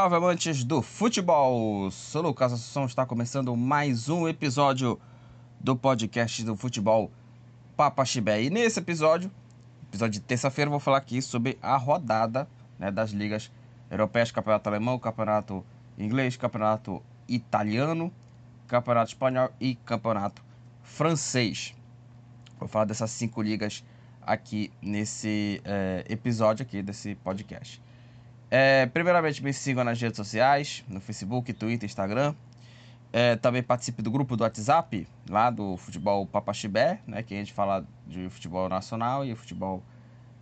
Salve amantes do futebol! Sou Lucas Assunção, está começando mais um episódio do podcast do futebol Papa Chibé. E nesse episódio, episódio de terça-feira, vou falar aqui sobre a rodada né, das ligas europeias, campeonato alemão, campeonato inglês, campeonato italiano, campeonato espanhol e campeonato francês. Vou falar dessas cinco ligas aqui nesse é, episódio aqui desse podcast. É, primeiramente, me sigam nas redes sociais, no Facebook, Twitter, Instagram. É, também participe do grupo do WhatsApp, lá do Futebol Papaxibé, né, que a gente fala de futebol nacional e futebol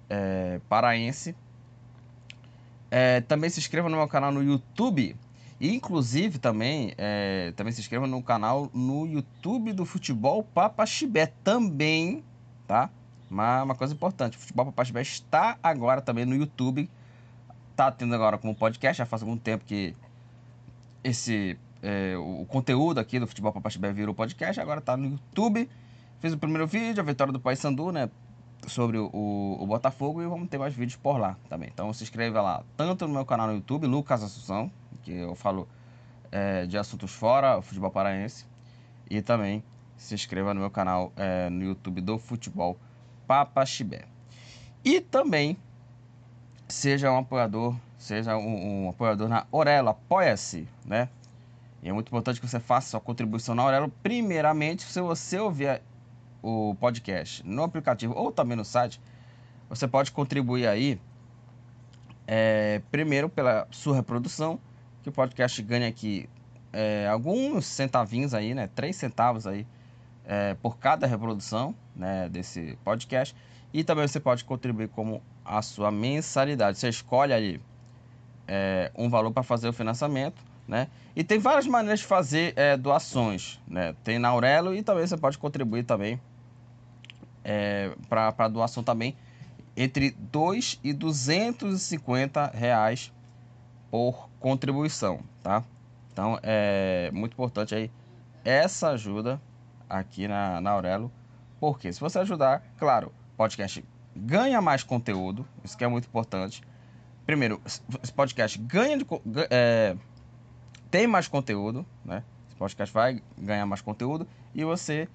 é, paraense. É, também se inscreva no meu canal no YouTube. E, inclusive, também, é, também se inscreva no canal no YouTube do Futebol Papaxibé também, tá? Uma, uma coisa importante, o Futebol Papaxibé está agora também no YouTube tá tendo agora como podcast, já faz algum tempo que esse é, o, conteúdo aqui do Futebol Papaxibé virou podcast, agora tá no YouTube. Fiz o primeiro vídeo, a vitória do Paysandu, né? Sobre o, o, Botafogo e vamos ter mais vídeos por lá também. Então se inscreva lá, tanto no meu canal no YouTube, Lucas Assunção, que eu falo é, de assuntos fora, futebol paraense, e também se inscreva no meu canal é, no YouTube do Futebol Papaxibé. E também seja um apoiador, seja um, um apoiador na Orelo, apoia-se, né? E é muito importante que você faça sua contribuição na Orelo, primeiramente, se você ouvir o podcast no aplicativo ou também no site, você pode contribuir aí, é, primeiro pela sua reprodução, que o podcast ganha aqui é, alguns centavinhos aí, né? Três centavos aí é, por cada reprodução né, desse podcast. E também você pode contribuir como a sua mensalidade. Você escolhe ali é, um valor para fazer o financiamento, né? E tem várias maneiras de fazer é, doações, né? Tem na Aurelo e também você pode contribuir também é, para doação também entre 2 e 250 reais por contribuição, tá? Então é muito importante aí essa ajuda aqui na, na Aurelo, porque se você ajudar, claro, podcast ganha mais conteúdo, isso que é muito importante. Primeiro, esse podcast ganha de, é, tem mais conteúdo, né? Esse podcast vai ganhar mais conteúdo e você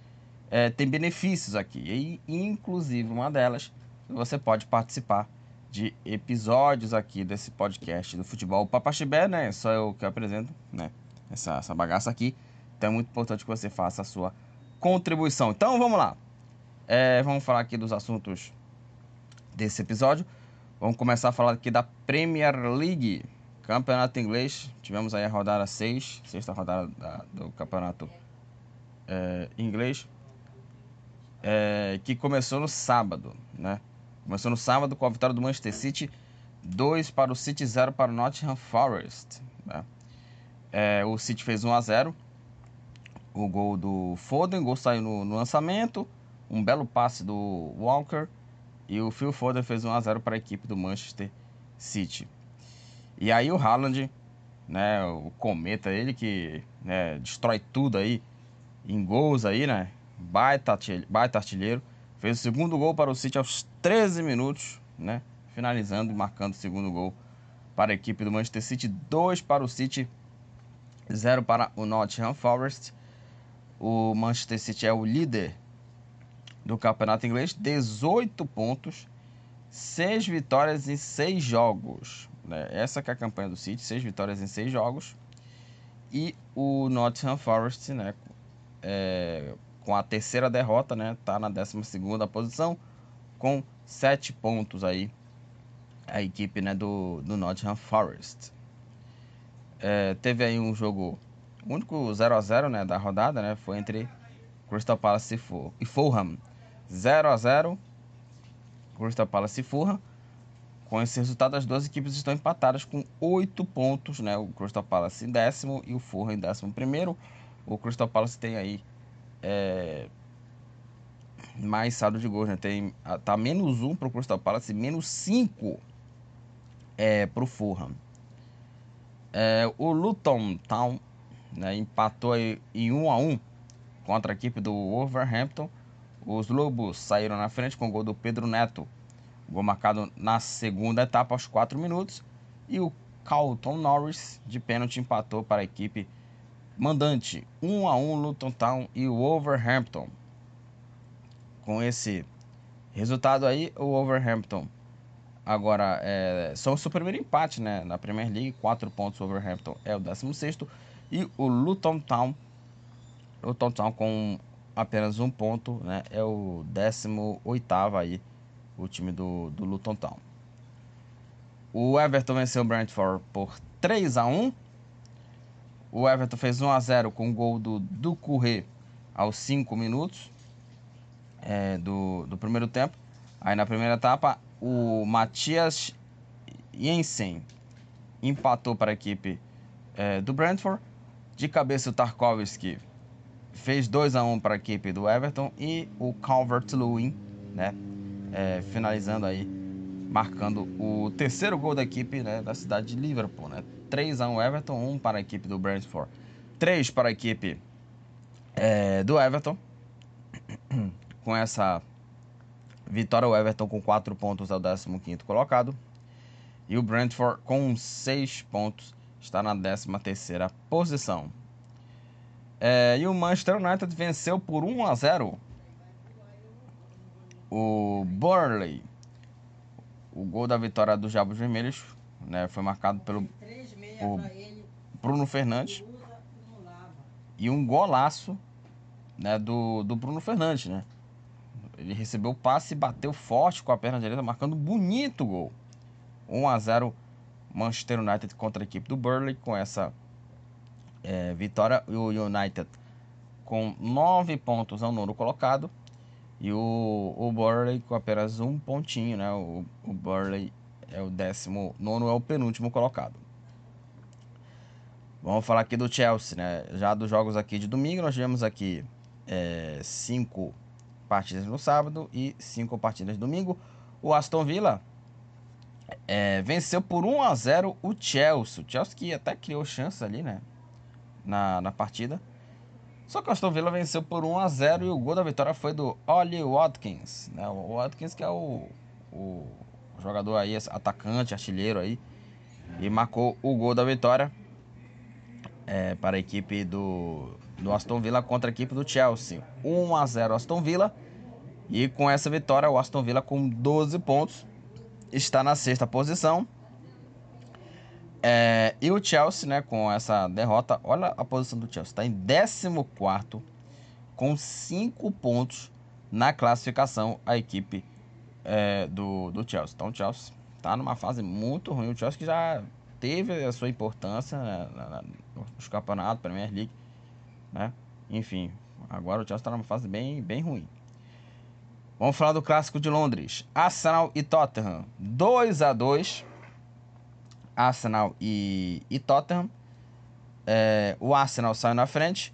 é, tem benefícios aqui. E, inclusive, uma delas, você pode participar de episódios aqui desse podcast do Futebol Papaxibé, né? Só eu que apresento, né? Essa, essa bagaça aqui. Então é muito importante que você faça a sua contribuição. Então vamos lá. É, vamos falar aqui dos assuntos desse episódio. Vamos começar a falar aqui da Premier League, campeonato inglês. Tivemos aí a rodada 6, sexta rodada da, do campeonato é, inglês, é, que começou no sábado, né? Começou no sábado com a vitória do Manchester City, 2 para o City, 0 para o Nottingham Forest. Né? É, o City fez 1 a 0 o gol do Foden, gol saiu no, no lançamento, um belo passe do Walker e o Phil Foden fez 1 a 0 para a equipe do Manchester City. E aí o Haaland, né, o cometa, ele que né, destrói tudo aí em gols aí, né? Baita, baita artilheiro. Fez o segundo gol para o City aos 13 minutos, né? Finalizando e marcando o segundo gol para a equipe do Manchester City. 2 para o City, 0 para o Nottingham Forest. O Manchester City é o líder do Campeonato Inglês, 18 pontos, 6 vitórias em 6 jogos. Né? Essa que é a campanha do City, 6 vitórias em 6 jogos. E o Nottingham Forest, né, é, com a terceira derrota, né, tá na 12ª posição, com 7 pontos aí, a equipe né, do, do Nottingham Forest. É, teve aí um jogo, o único 0 a 0 né, da rodada, né, foi entre Crystal Palace e Fulham. 0 a 0 Crystal Palace e Fulham. Com esse resultado, as duas equipes estão empatadas com 8 pontos, né? O Crystal Palace em décimo e o Fulham em décimo primeiro. O Crystal Palace tem aí é, mais saldo de gols, né? Tem, tá menos 1 para o Crystal Palace e menos 5 é, para o Fulham. É, o Luton Town né, empatou em 1 a 1 contra a equipe do Wolverhampton. Os Lobos saíram na frente com o gol do Pedro Neto, gol marcado na segunda etapa aos 4 minutos. E o Carlton Norris, de pênalti, empatou para a equipe mandante. 1 a 1 Luton Town e o Wolverhampton. Com esse resultado aí, o Wolverhampton agora é, são o seu primeiro empate né, na Premier League. 4 pontos, o Wolverhampton é o 16 e o Luton Town, Luton Town com apenas um ponto, né, é o 18 aí, o time do, do Luton Town. O Everton venceu o Brentford por 3 a 1 O Everton fez 1 a 0 com o gol do Ducouré aos 5 minutos é, do, do primeiro tempo. Aí na primeira etapa, o Matias Jensen empatou para a equipe é, do Brentford. De cabeça o Tarkovsky fez 2 a 1 para a equipe do Everton e o Calvert-Lewin, né, é, finalizando aí marcando o terceiro gol da equipe né, da cidade de Liverpool. Né? 3 a 1 Everton, 1 para a equipe do Brentford, 3 para a equipe é, do Everton. Com essa vitória, o Everton com 4 pontos é o 15 colocado. E o Brentford com 6 pontos está na 13 posição. É, e o Manchester United venceu por 1 a 0 o Burnley o gol da vitória dos Jabos Vermelhos né, foi marcado pelo Bruno Fernandes. E um golaço né, do, do Bruno Fernandes. Né? Ele recebeu o passe e bateu forte com a perna direita, marcando um bonito gol. 1 a 0 Manchester United contra a equipe do Burley com essa é, vitória. O United com 9 pontos ao nono colocado. E o, o Burley com apenas um pontinho, né? O, o Burley é o décimo, nono é o penúltimo colocado. Vamos falar aqui do Chelsea, né? Já dos jogos aqui de domingo, nós tivemos aqui é, cinco partidas no sábado e cinco partidas domingo. O Aston Villa é, venceu por 1 a 0 o Chelsea. O Chelsea que até criou chance ali, né? Na, na partida. Só que o Aston Villa venceu por 1 a 0 e o gol da vitória foi do Ollie Watkins. Né? O Watkins que é o, o jogador aí, atacante, artilheiro aí. E marcou o gol da vitória é, para a equipe do, do Aston Villa contra a equipe do Chelsea. 1 a 0 Aston Villa. E com essa vitória, o Aston Villa com 12 pontos está na sexta posição. É, e o Chelsea, né, com essa derrota, olha a posição do Chelsea, está em 14 com 5 pontos na classificação a equipe é, do, do Chelsea. Então o Chelsea está numa fase muito ruim. O Chelsea que já teve a sua importância né, nos campeonatos, Premier League, né? Enfim, agora o Chelsea está numa fase bem, bem ruim. Vamos falar do clássico de Londres. Arsenal e Tottenham. 2 a 2 Arsenal e, e Tottenham. É, o Arsenal saiu na frente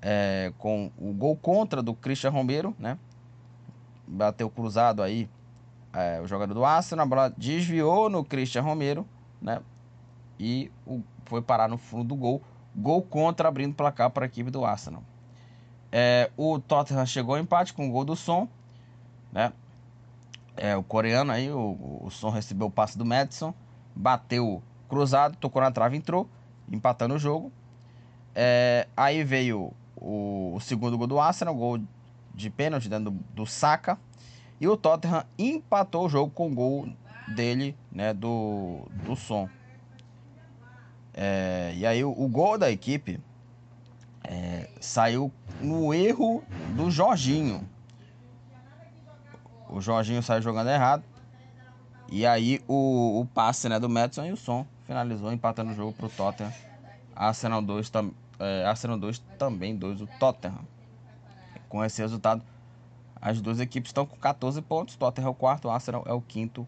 é, com o gol contra do Christian Romero, né? Bateu cruzado aí é, o jogador do Arsenal, a bola desviou no Christian Romero, né? E o, foi parar no fundo do gol. Gol contra abrindo placar para a equipe do Arsenal. É, o Tottenham chegou ao empate com o gol do Som, né? É, o coreano aí, o, o Som recebeu o passe do Madison bateu cruzado, tocou na trave, entrou, empatando o jogo. É, aí veio o, o, segundo gol do Arsenal, gol de pênalti dentro do, do Saka. E o Tottenham empatou o jogo com o gol dele, né, do, do som. É, e aí o, o, gol da equipe é, saiu no erro do Jorginho. O Jorginho saiu jogando errado. E aí o, o passe né, do Madison e o Som finalizou empatando o jogo para o Tottenham. Arsenal 2, tam, é, Arsenal 2 também 2 o Tottenham. Com esse resultado, as duas equipes estão com 14 pontos. Tottenham é o quarto, Arsenal é o quinto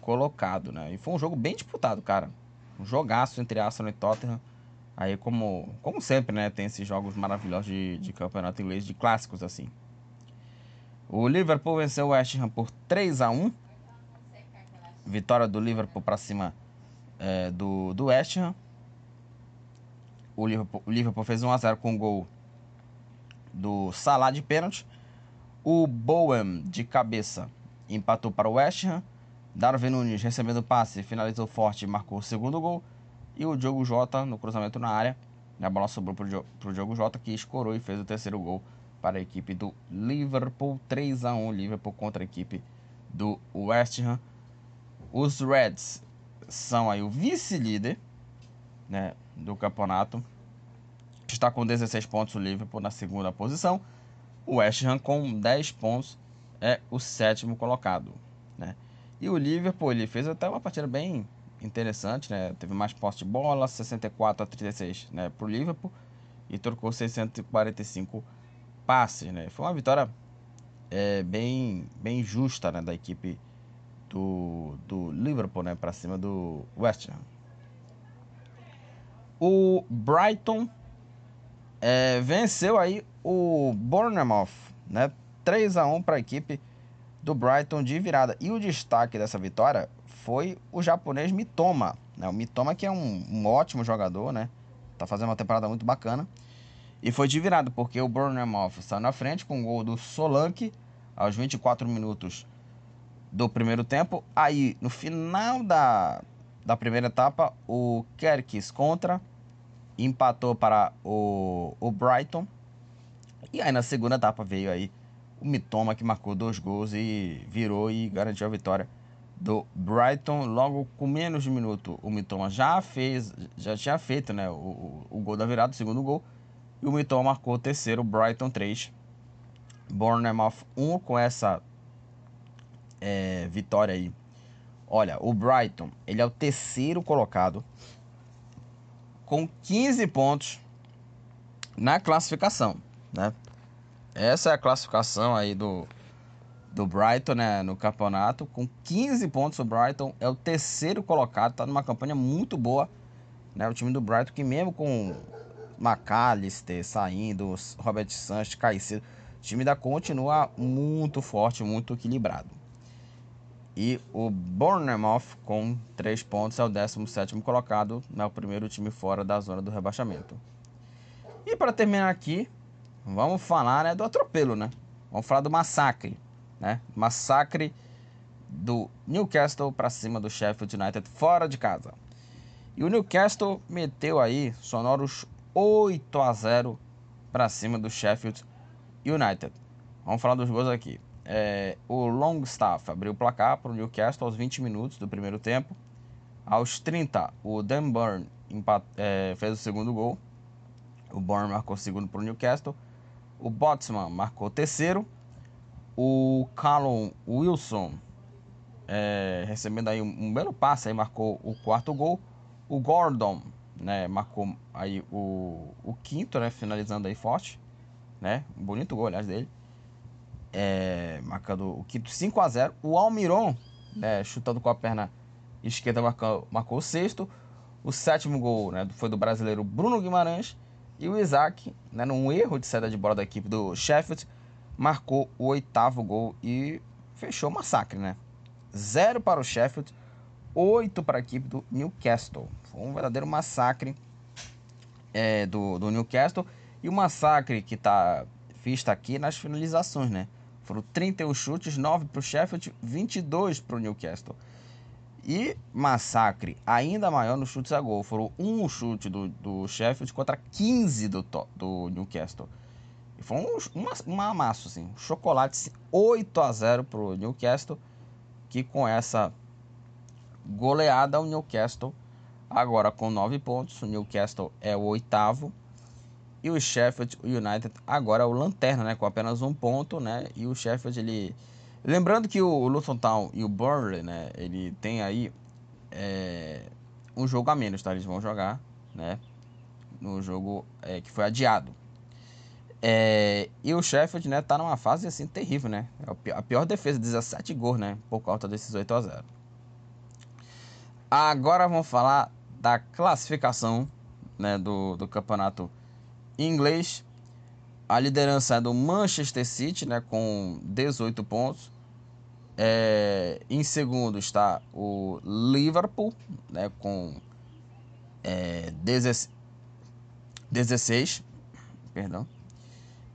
colocado, né? E foi um jogo bem disputado, cara. Um jogaço entre Arsenal e Tottenham. Aí, como, como sempre, né? Tem esses jogos maravilhosos de, de campeonato inglês, de clássicos assim. O Liverpool venceu o West Ham por 3 a 1 Vitória do Liverpool para cima é, do, do West Ham. O Liverpool, o Liverpool fez 1x0 com o gol do Salah de pênalti. O Bowen de cabeça empatou para o West Ham. Darwin Nunes recebendo passe, finalizou forte e marcou o segundo gol. E o Diogo Jota no cruzamento na área. A bola sobrou para o Diogo Jota que escorou e fez o terceiro gol para a equipe do Liverpool. 3 a 1 Liverpool contra a equipe do West Ham. Os Reds são aí o vice-líder né, do campeonato. Está com 16 pontos o Liverpool na segunda posição. O West Ham com 10 pontos é o sétimo colocado. Né? E o Liverpool ele fez até uma partida bem interessante, né? Teve mais posse de bola, 64 a 36 né, para o Liverpool e trocou 645 passes, né? Foi uma vitória é, bem, bem justa né, da equipe do, do Liverpool né, para cima do West Ham. O Brighton é, venceu aí o Bournemouth, né? 3 a 1 para a equipe do Brighton de virada. E o destaque dessa vitória foi o japonês Mitoma. Né? O Mitoma que é um, um, ótimo jogador, né? Tá fazendo uma temporada muito bacana. E foi de virada, porque o Bournemouth saiu na frente com o gol do Solanke aos 24 minutos do primeiro tempo. Aí, no final da, da primeira etapa, o Kerkis contra empatou para o, o Brighton. E aí, na segunda etapa, veio aí o Mitoma que marcou dois gols e virou e garantiu a vitória do Brighton. Logo com menos de um minuto, o Mitoma já fez, já tinha feito né, o, o, o gol da virada, o segundo gol. E o Mitoma marcou o terceiro, Brighton 3. Bournemouth 1 com essa é, vitória aí. Olha, o Brighton, ele é o terceiro colocado com 15 pontos na classificação, né? Essa é a classificação aí do, do Brighton, né, no campeonato. Com 15 pontos, o Brighton é o terceiro colocado, tá numa campanha muito boa, né? O time do Brighton que mesmo com McAllister saindo, Robert Sanches, Caicedo, o time da continua muito forte, muito equilibrado. E o Bournemouth com 3 pontos é o 17º colocado, né, o primeiro time fora da zona do rebaixamento. E para terminar aqui, vamos falar né, do atropelo, né? Vamos falar do massacre, né? Massacre do Newcastle para cima do Sheffield United fora de casa. E o Newcastle meteu aí sonoros 8 a 0 para cima do Sheffield United. Vamos falar dos gols aqui. É, o Longstaff abriu o placar para o Newcastle aos 20 minutos do primeiro tempo. Aos 30, o Dan Burn é, fez o segundo gol. O Burn marcou o segundo para o Newcastle. O Botsman marcou o terceiro. O Callum Wilson, é, recebendo aí um, um, belo passe, aí marcou o quarto gol. O Gordon né, marcou aí o, o quinto, né, finalizando aí forte. Né, um bonito gol, aliás, dele. É, marcando o quinto 5 a 0 O Almiron, né, chutando com a perna esquerda, marcou, marcou o sexto. O sétimo gol né, foi do brasileiro Bruno Guimarães. E o Isaac, né, num erro de saída de bola da equipe do Sheffield, marcou o oitavo gol e fechou o massacre, né? Zero para o Sheffield, oito para a equipe do Newcastle. Foi um verdadeiro massacre é, do, do Newcastle. E o massacre que está visto aqui nas finalizações, né? Foram 31 chutes, 9 para o Sheffield, 22 para o Newcastle. E massacre ainda maior nos chutes a gol. Foram um chute do, do Sheffield contra 15 do, do Newcastle. E foi um, uma, uma amasso, assim. Um chocolate 8 a 0 para o Newcastle. Que com essa goleada, o Newcastle agora com 9 pontos. O Newcastle é o oitavo. E o Sheffield United agora é o lanterna, né? Com apenas um ponto, né? E o Sheffield, ele Lembrando que o Luton Town e o Burnley, né, ele tem aí é, um jogo a menos, tá? Eles vão jogar, né, no jogo é, que foi adiado. É, e o Sheffield, né, tá numa fase assim terrível, né? É a pior defesa, 17 gols, né, por conta desses 8 a 0. Agora vamos falar da classificação, né, do, do campeonato inglês. A liderança é do Manchester City, né, com 18 pontos. É, em segundo está o Liverpool, né, com é, 16. Perdão.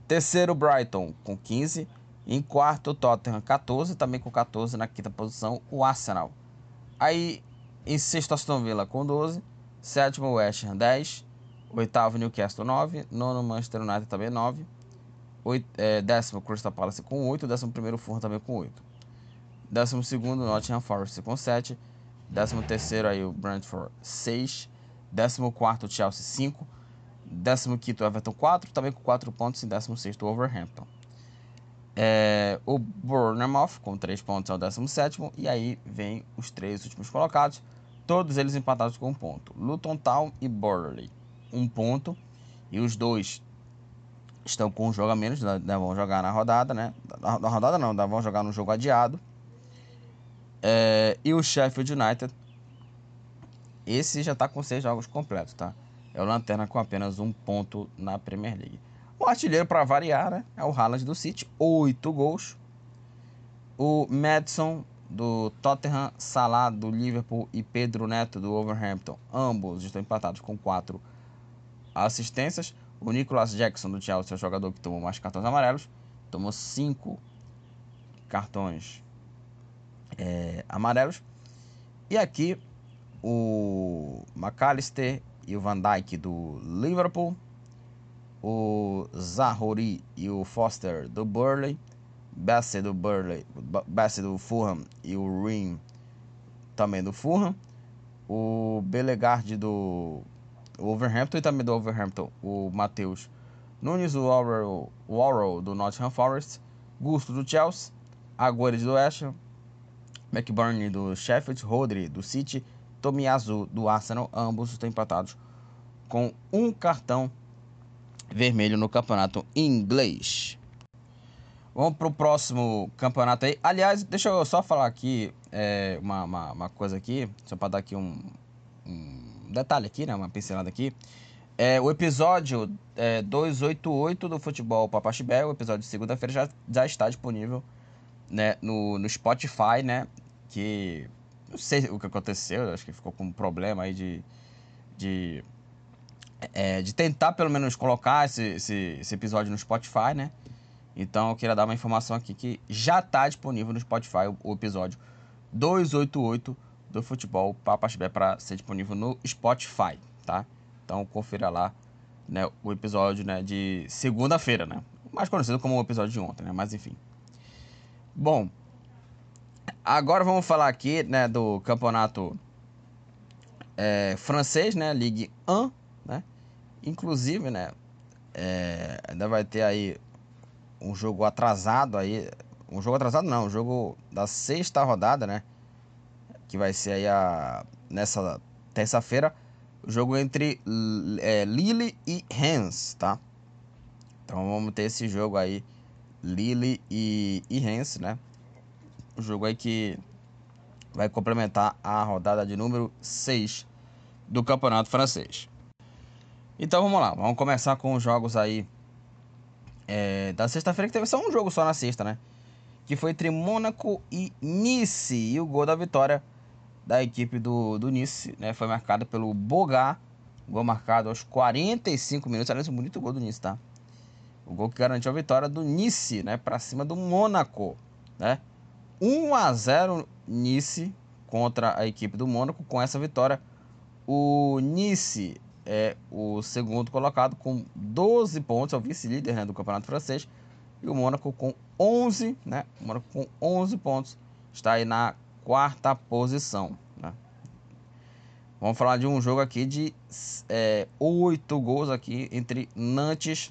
Terceiro, Brighton, com 15. Em quarto, Tottenham 14, também com 14 na quinta posição, o Arsenal. Aí em sexto, Aston Villa com 12, sétimo, West Ham 10, oitavo, Newcastle 9, nono, Manchester United também 9, oito, é, décimo, Crystal Palace com 8, décimo primeiro, Fulham também com 8. Décimo segundo, Nottingham Forest com 7, décimo terceiro, aí o Brentford 6, décimo quarto, Chelsea 5, décimo quinto, Everton 4, também com 4 pontos, e décimo sexto, Overhampton. É, o Bournemouth com 3 pontos é o 17 e aí vem os três últimos colocados, todos eles empatados com um ponto. Luton Town e Burley, um ponto, e os dois estão com um jogo a menos, né, vão jogar na rodada, né? Na, rodada não, vão jogar no jogo adiado. É, e o Sheffield United, esse já está com seis jogos completos, tá? É o Lanterna com apenas um ponto na Premier League. O artilheiro, para variar, né, é o Haaland do City, 8 gols. O Madison do Tottenham, Salah do Liverpool e Pedro Neto do Wolverhampton, ambos estão empatados com 4 assistências. O Nicolas Jackson do Chelsea é o jogador que tomou mais cartões amarelos, tomou 5 cartões é, amarelos. E aqui o McAllister e o Van Dijk do Liverpool o Zahori e o Foster do Burley, Bassett do Burley, Bassett do Fulham e o Rim também do Fulham, o Belegard do Wolverhampton e também do Wolverhampton, o Matheus Nunes, o Warrow, do Nottingham Forest, Gusto do Chelsea, Agüero do West Ham, McBurney do Sheffield, Rodri do City, Tomiyasu do Arsenal, ambos estão empatados com um cartão vermelho no campeonato inglês. Vamos para o próximo campeonato aí. Aliás, deixa eu só falar aqui é, uma, uma, uma, coisa aqui, só para dar aqui um, um, detalhe aqui, né? Uma pincelada aqui. É, o episódio é, 288 do Futebol Papaxibé, o episódio de segunda-feira, já, já está disponível né, no, no Spotify, né? Que não sei o que aconteceu, acho que ficou com um problema aí de, de é, de tentar pelo menos colocar esse, esse, esse, episódio no Spotify, né? Então eu queria dar uma informação aqui que já está disponível no Spotify o, o, episódio 288 do Futebol Papas Bé para ser disponível no Spotify, tá? Então confira lá né, o episódio né, de segunda-feira, né? Mais conhecido como o episódio de ontem, né? Mas enfim. Bom, agora vamos falar aqui né, do campeonato é, francês, né? Ligue 1 né? Inclusive, né, é, ainda vai ter aí um jogo atrasado aí, um jogo atrasado não, um jogo da sexta rodada, né, que vai ser aí a, nessa terça-feira, o jogo entre é, Lille e Rennes, tá? Então vamos ter esse jogo aí, Lille e, e Rennes, né? O jogo aí que vai complementar a rodada de número 6 do Campeonato Francês. Então vamos lá, vamos começar com os jogos aí é, da sexta-feira, que teve só um jogo só na sexta, né? Que foi entre Mônaco e Nice. E o gol da vitória da equipe do, do Nice né, foi marcado pelo Bogá. Gol marcado aos 45 minutos. Aliás, um bonito gol do Nice, tá? O gol que garantiu a vitória do Nice, né? Pra cima do Mônaco, né? 1 a 0 Nice contra a equipe do Mônaco. Com essa vitória, o Nice é o segundo colocado com 12 pontos, é o vice-líder né, do campeonato francês. E o Mônaco com 11, né? O Mônaco com 11 pontos está aí na quarta posição. Né? Vamos falar de um jogo aqui de é, 8 gols aqui entre Nantes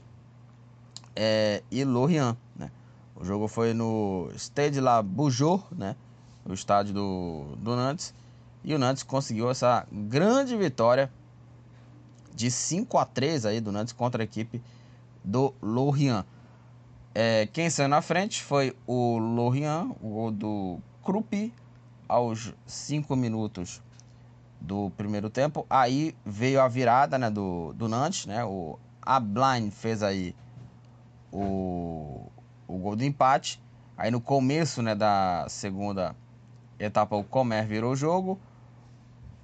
é, e Lorient. Né? O jogo foi no Stade La Boujou, né? o estádio do, do Nantes. E o Nantes conseguiu essa grande vitória de 5 a 3 aí do Nantes contra a equipe do Lorient. É, quem saiu na frente foi o Lorient, o gol do Krupp aos 5 minutos do primeiro tempo. Aí veio a virada né, do, do Nantes, né? O Abline fez aí o, o gol do empate. Aí no começo né, da segunda etapa o Comer virou o jogo.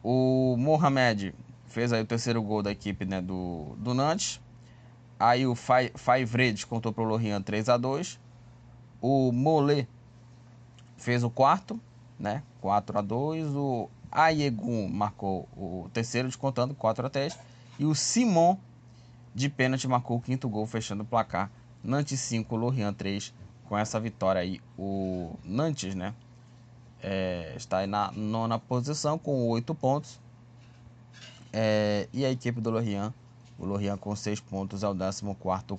O Mohamed fez aí o terceiro gol da equipe né, do, do Nantes. Aí o Faivre contou para o Lorient 3 a 2 O Mollet fez o quarto, né? 4 a 2 O Ayegun marcou o terceiro, descontando 4 a 3 E o Simon, de pênalti, marcou o quinto gol, fechando o placar. Nantes 5, Lorient 3. Com essa vitória aí, o Nantes, né? É, está aí na nona posição com 8 pontos. É, e a equipe do Lorient, o Lorient com 6 pontos, é o 14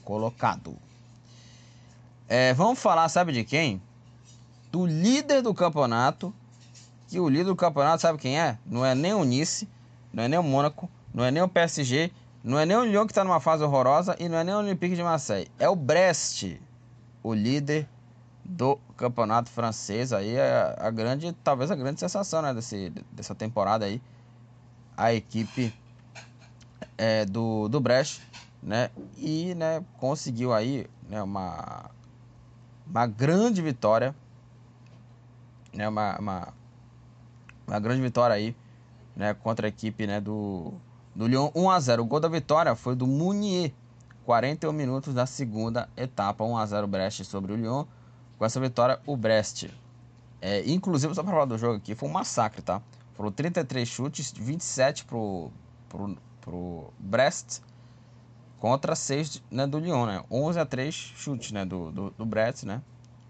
colocado. É, vamos falar, sabe de quem? Do líder do campeonato. Que o líder do campeonato, sabe quem é? Não é nem o Nice, não é nem o Mônaco, não é nem o PSG, não é nem o Lyon que está numa fase horrorosa e não é nem o Olympique de Marseille. É o Brest, o líder do campeonato francês. Aí é a grande, talvez a grande sensação né, desse, dessa temporada aí. A equipe é, do, do Brest, né? E né, conseguiu aí né, uma, uma grande vitória. Né, uma, uma, uma grande vitória aí né, contra a equipe né, do, do Lyon 1 a 0 O gol da vitória foi do Munier, 41 minutos da segunda etapa, 1 a 0 Brest sobre o Lyon. Com essa vitória, o Brest, é, inclusive só para falar do jogo aqui, foi um massacre, tá? Foram 33 chutes, 27 pro, pro, pro Brest contra 6 né, do Lyon, né? 11 a 3 chutes né, do, do, do Brest, né?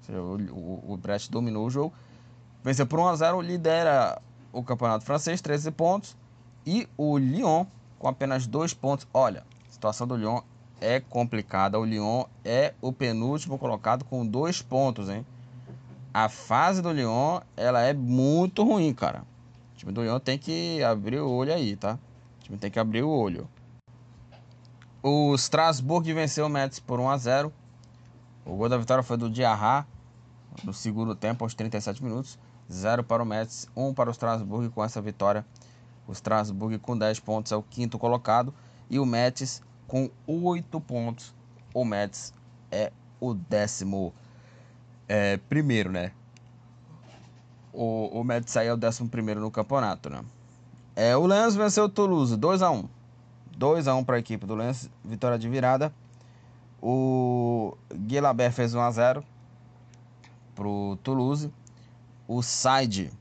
O, o, o, Brest dominou o jogo. Venceu por 1 a 0 lidera o campeonato francês, 13 pontos. E o Lyon com apenas 2 pontos. Olha, a situação do Lyon é complicada. O Lyon é o penúltimo colocado com 2 pontos, hein? A fase do Lyon, ela é muito ruim, cara. O time do Lyon tem que abrir o olho aí, tá? O time tem que abrir o olho. O Strasbourg venceu o Metz por 1 a 0. O gol da vitória foi do Diarra no segundo tempo, aos 37 minutos. 0 para o Metz, 1 para o Strasbourg. Com essa vitória, o Strasbourg com 10 pontos é o quinto colocado. E o Metz com 8 pontos. O Metz é o décimo é, primeiro, né? O, o Metz aí é o décimo primeiro no campeonato, né? É, o Lens venceu o Toulouse 2 a 1 2 a 1 para a equipe do Lens, vitória de virada. O Guilabert fez 1 a 0 pro Toulouse. O Side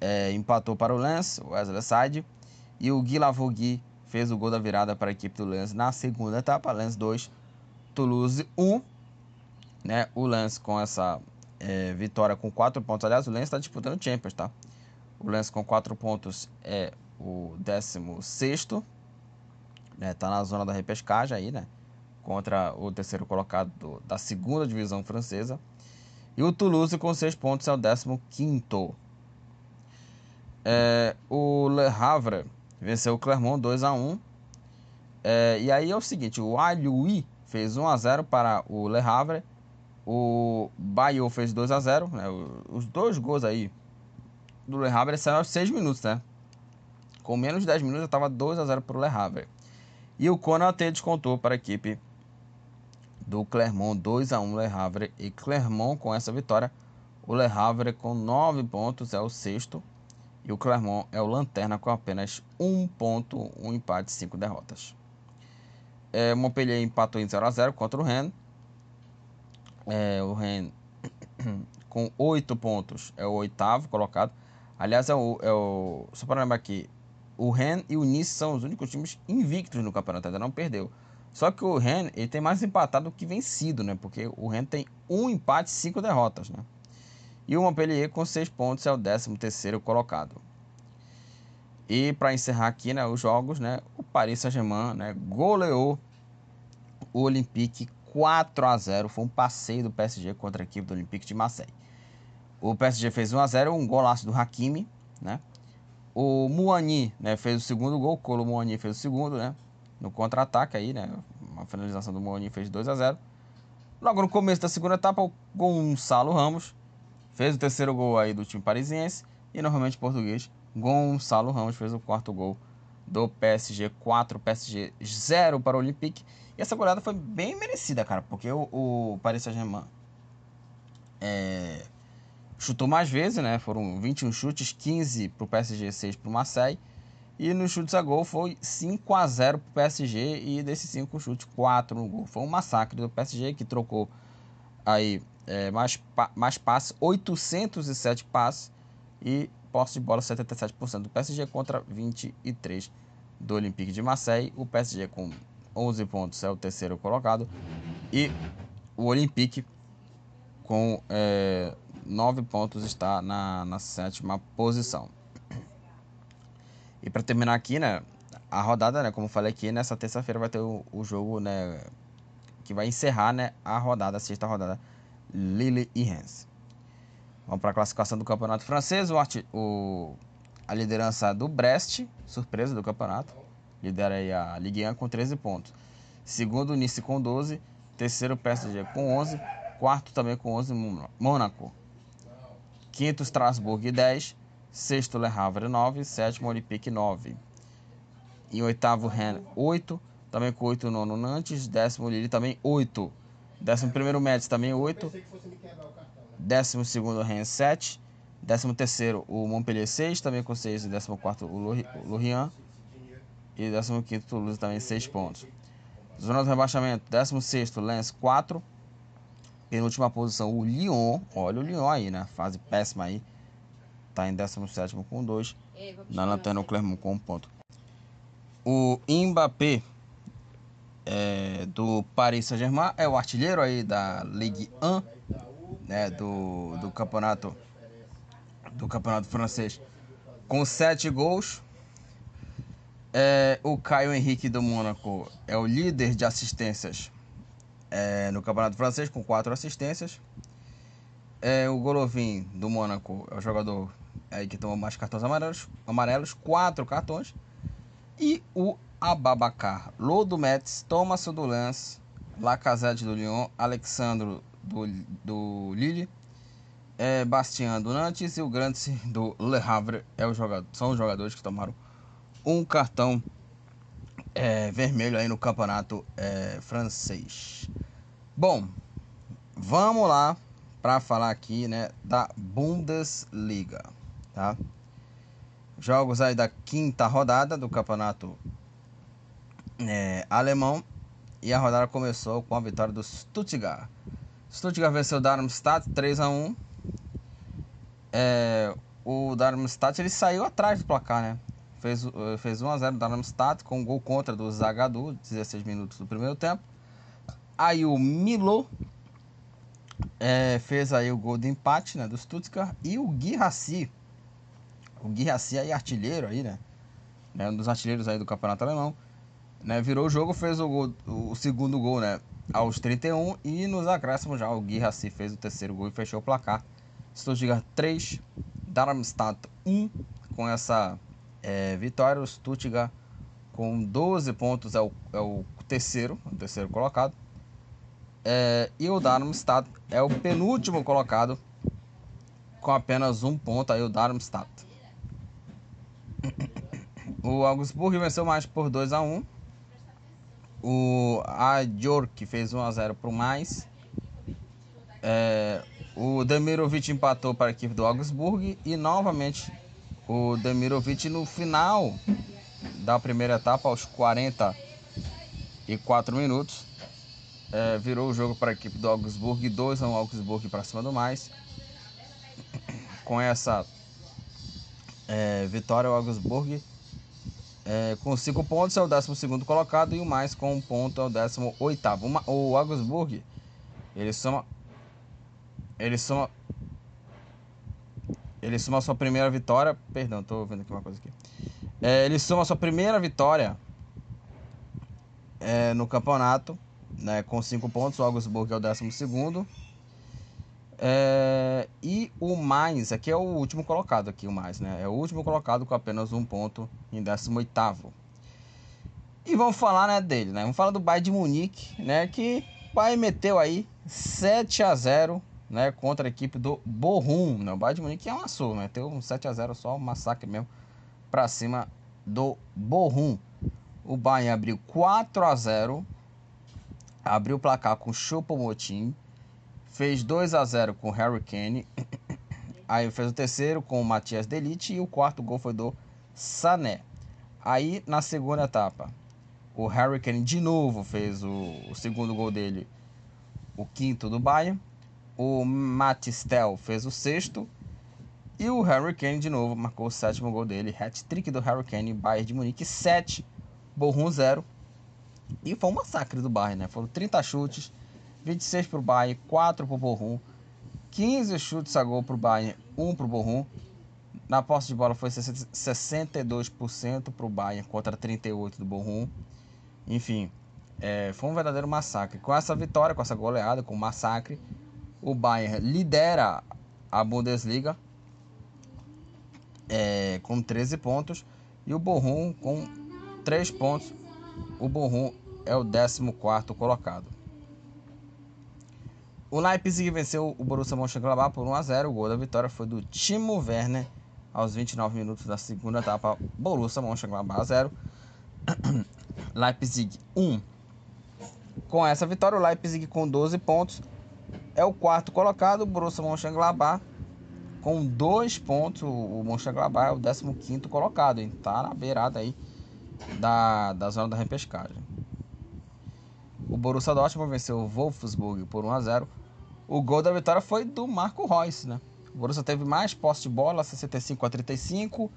é, empatou para o Lens, o Wesley Side. E o Gui Lavogui fez o gol da virada para a equipe do Lens na segunda etapa. Lens 2, Toulouse 1. Né? O Lens com essa é, vitória com 4 pontos. Aliás, o Lens está disputando Champions, tá? O Lens com 4 pontos é o 16 né, tá na zona da repescagem aí, né? Contra o terceiro colocado do, da segunda divisão francesa. E o Toulouse com 6 pontos é o 15 é, O Le Havre venceu o Clermont 2 a 1 é, E aí é o seguinte, o Alioui fez 1 a 0 para o Le Havre. O Bayou fez 2 a 0 né? Os dois gols aí do Le Havre saíram aos 6 minutos, né? Com menos de 10 minutos já estava 2 a 0 para o Le Havre. E o Konaté descontou para a equipe do Clermont 2 a 1 Le Havre e Clermont com essa vitória, o Le Havre com 9 pontos é o sexto e o Clermont é o lanterna com apenas 1 ponto, um empate, 5 derrotas. É, Montpellier empatou em 0 a 0 contra o Rennes. É, o Rennes com 8 pontos é o oitavo colocado. Aliás, é o, é o só para lembrar aqui, o Ren e o Nice são os únicos times invictos no campeonato, ainda não perdeu. Só que o Ren ele tem mais empatado do que vencido, né? Porque o Ren tem um empate e cinco derrotas, né? E o Montpellier com seis pontos é o 13 terceiro colocado. E para encerrar aqui, né, os jogos, né, o Paris Saint-Germain, né, goleou o Olympique 4 a 0, foi um passeio do PSG contra a equipe do Olympique de Marseille. O PSG fez 1 a 0, um golaço do Hakimi, né? O Muani, né, fez o segundo gol, o Colo Muani fez o segundo, né? No contra-ataque aí, né? Uma finalização do Muani fez 2 a 0. Logo no começo da segunda etapa, o Gonçalo Ramos fez o terceiro gol aí do time parisiense e normalmente português, Gonçalo Ramos fez o quarto gol do PSG 4, PSG 0 para o Olympique. E essa goleada foi bem merecida, cara, porque o, o Paris Saint-Germain é, chutou mais vezes, né? Foram 21 chutes, 15 para o PSG, 6 para o Marseille. E nos chutes a gol foi 5 a 0 para o PSG e desses 5 chutes, 4 no gol. Foi um massacre do PSG que trocou aí é, mais, mais passes, 807 passes e posse de bola 77% do PSG contra 23% do Olympique de Marseille. O PSG com 11 pontos é o terceiro colocado e o Olympique com é, 9 pontos está na, na sétima posição. E para terminar aqui, né, a rodada, né, como eu falei aqui, nessa terça-feira vai ter o, o, jogo, né, que vai encerrar, né, a rodada, a sexta rodada, Lille e Rennes. Vamos para a classificação do campeonato francês, o, o, a liderança do Brest, surpresa do campeonato, lidera aí a Ligue 1 com 13 pontos. Segundo, Nice com 12, terceiro, PSG com 11, quarto também com 11, Mônaco. Quinto, Strasbourg 10, Sexto, Le Havre, 9. Sétimo, Olympique, 9. Em oitavo, Rennes, 8. Também com 8, nono, Nantes. Décimo, Lille, também 8. Décimo primeiro, Metz, também 8. Décimo segundo, Rennes, 7. Décimo terceiro, o Montpellier, 6. Também com 6. E décimo quarto, o Lorient. E décimo quinto, Toulouse, também 6 pontos. Zona do rebaixamento, décimo sexto, Lens, 4. Penúltima posição, o Lyon. Olha o Lyon aí, né? Fase péssima aí está em 17 com 2. Na lanterna o Clermont com 1 um ponto. O Mbappé é, do Paris Saint-Germain é o artilheiro aí da Ligue 1, né, do, do campeonato do campeonato francês, com 7 gols. É, o Caio Henrique do Mônaco é o líder de assistências é, no campeonato francês, com 4 assistências. É, o Golovin do Mônaco é o jogador que tomou mais cartões amarelos, amarelos quatro cartões. E o Ababacar Lodo Metz, Thomas do Lance, Lacazette do Lyon, Alexandro do, do Lille, é, Bastien do Nantes e o Grande do Le Havre é o jogador, são os jogadores que tomaram um cartão é, vermelho aí no campeonato é, francês. Bom, vamos lá para falar aqui né, da Bundesliga tá? Jogos aí da quinta rodada do campeonato é, alemão e a rodada começou com a vitória do Stuttgart. Stuttgart venceu o Darmstadt 3 a 1. É, o Darmstadt ele saiu atrás do placar, né? Fez, eh, fez 1 a 0 o Darmstadt com um gol contra do Zagadou, 16 minutos do primeiro tempo. Aí o Milo é, fez aí o gol de empate né, do Stuttgart e o Guirassi o Guirassi aí artilheiro aí, né? né? Um dos artilheiros aí do campeonato alemão. Né? Virou o jogo, fez o, gol, o segundo gol, né? Aos 31 e nos acréscimos já o Guirassi fez o terceiro gol e fechou o placar. Stuttgart 3, Darmstadt 1. Com essa é, vitória, o Stuttgart com 12 pontos é o, é o terceiro, o terceiro colocado. É, e o Darmstadt é o penúltimo colocado com apenas um ponto aí o Darmstadt. O Augsburg venceu mais por 2 a 1 O Ajork fez 1 a 0 para o mais. É, o Demirovic empatou para a equipe do Augsburg e novamente o Demirovic no final da primeira etapa, aos 44 minutos, é, virou o jogo para a equipe do Augsburg, 2 a 1 Augsburg para cima do mais. Com essa é, vitória, Augsburg é, com 5 pontos é o 12 colocado e o mais com um ponto é o 18. O Augsburg, ele soma. Ele soma. Ele soma a sua primeira vitória. Perdão, tô vendo aqui uma coisa aqui. É, ele soma a sua primeira vitória é, no campeonato, né, com 5 pontos. O Augsburg é o 12. É, e o mais, aqui é o último colocado aqui, o mais, né? É o último colocado com apenas um ponto em 18 E vamos falar, né, dele, né? Vamos falar do Bayern de Munique, né? Que o Bayern meteu aí 7 a 0 né, contra a equipe do Bochum, né? O Bayern de Munique é um açúcar, né? Tem um 7 a 0 só, um massacre mesmo para cima do Bochum. O Bayern abriu 4 a 0 abriu o placar com Choupo-Moting, fez 2 a 0 com Harry Kane. Aí fez o terceiro com o Matias Delite e o quarto gol foi do Sané. Aí na segunda etapa, o Harry Kane de novo fez o, o segundo gol dele, o quinto do Bayern. O Matistel fez o sexto. E o Harry Kane de novo marcou o sétimo gol dele. Hat-trick do Harry Kane, Bayern de Munique 7, Borrom 0. E foi um massacre do Bayern, né? Foram 30 chutes, 26 para o Bayern, 4 para o Borrom, 15 chutes a gol para o Bayern, 1 para o Borrom. Na posse de bola foi 62% para o Bayern contra 38% do Borrom. Enfim, é, foi um verdadeiro massacre. Com essa vitória, com essa goleada, com o massacre, o Bayern lidera a Bundesliga é, com 13 pontos e o Borrom com 3 pontos. O Borrom é o 14 colocado. O Leipzig venceu o Borussia Mönchengladbach por 1 a 0. O gol da vitória foi do Timo Werner aos 29 minutos da segunda etapa. Borussia Mönchengladbach 0. Leipzig 1. Com essa vitória, o Leipzig com 12 pontos é o quarto colocado. O Borussia Mönchengladbach com dois pontos. O Mönchengladbach é o 15 colocado. Está na beirada aí da, da zona da repescagem. O Borussia Dortmund venceu o Wolfsburg por 1 a 0. O gol da vitória foi do Marco Reus, né? O Borussia teve mais posse de bola, 65 a 35,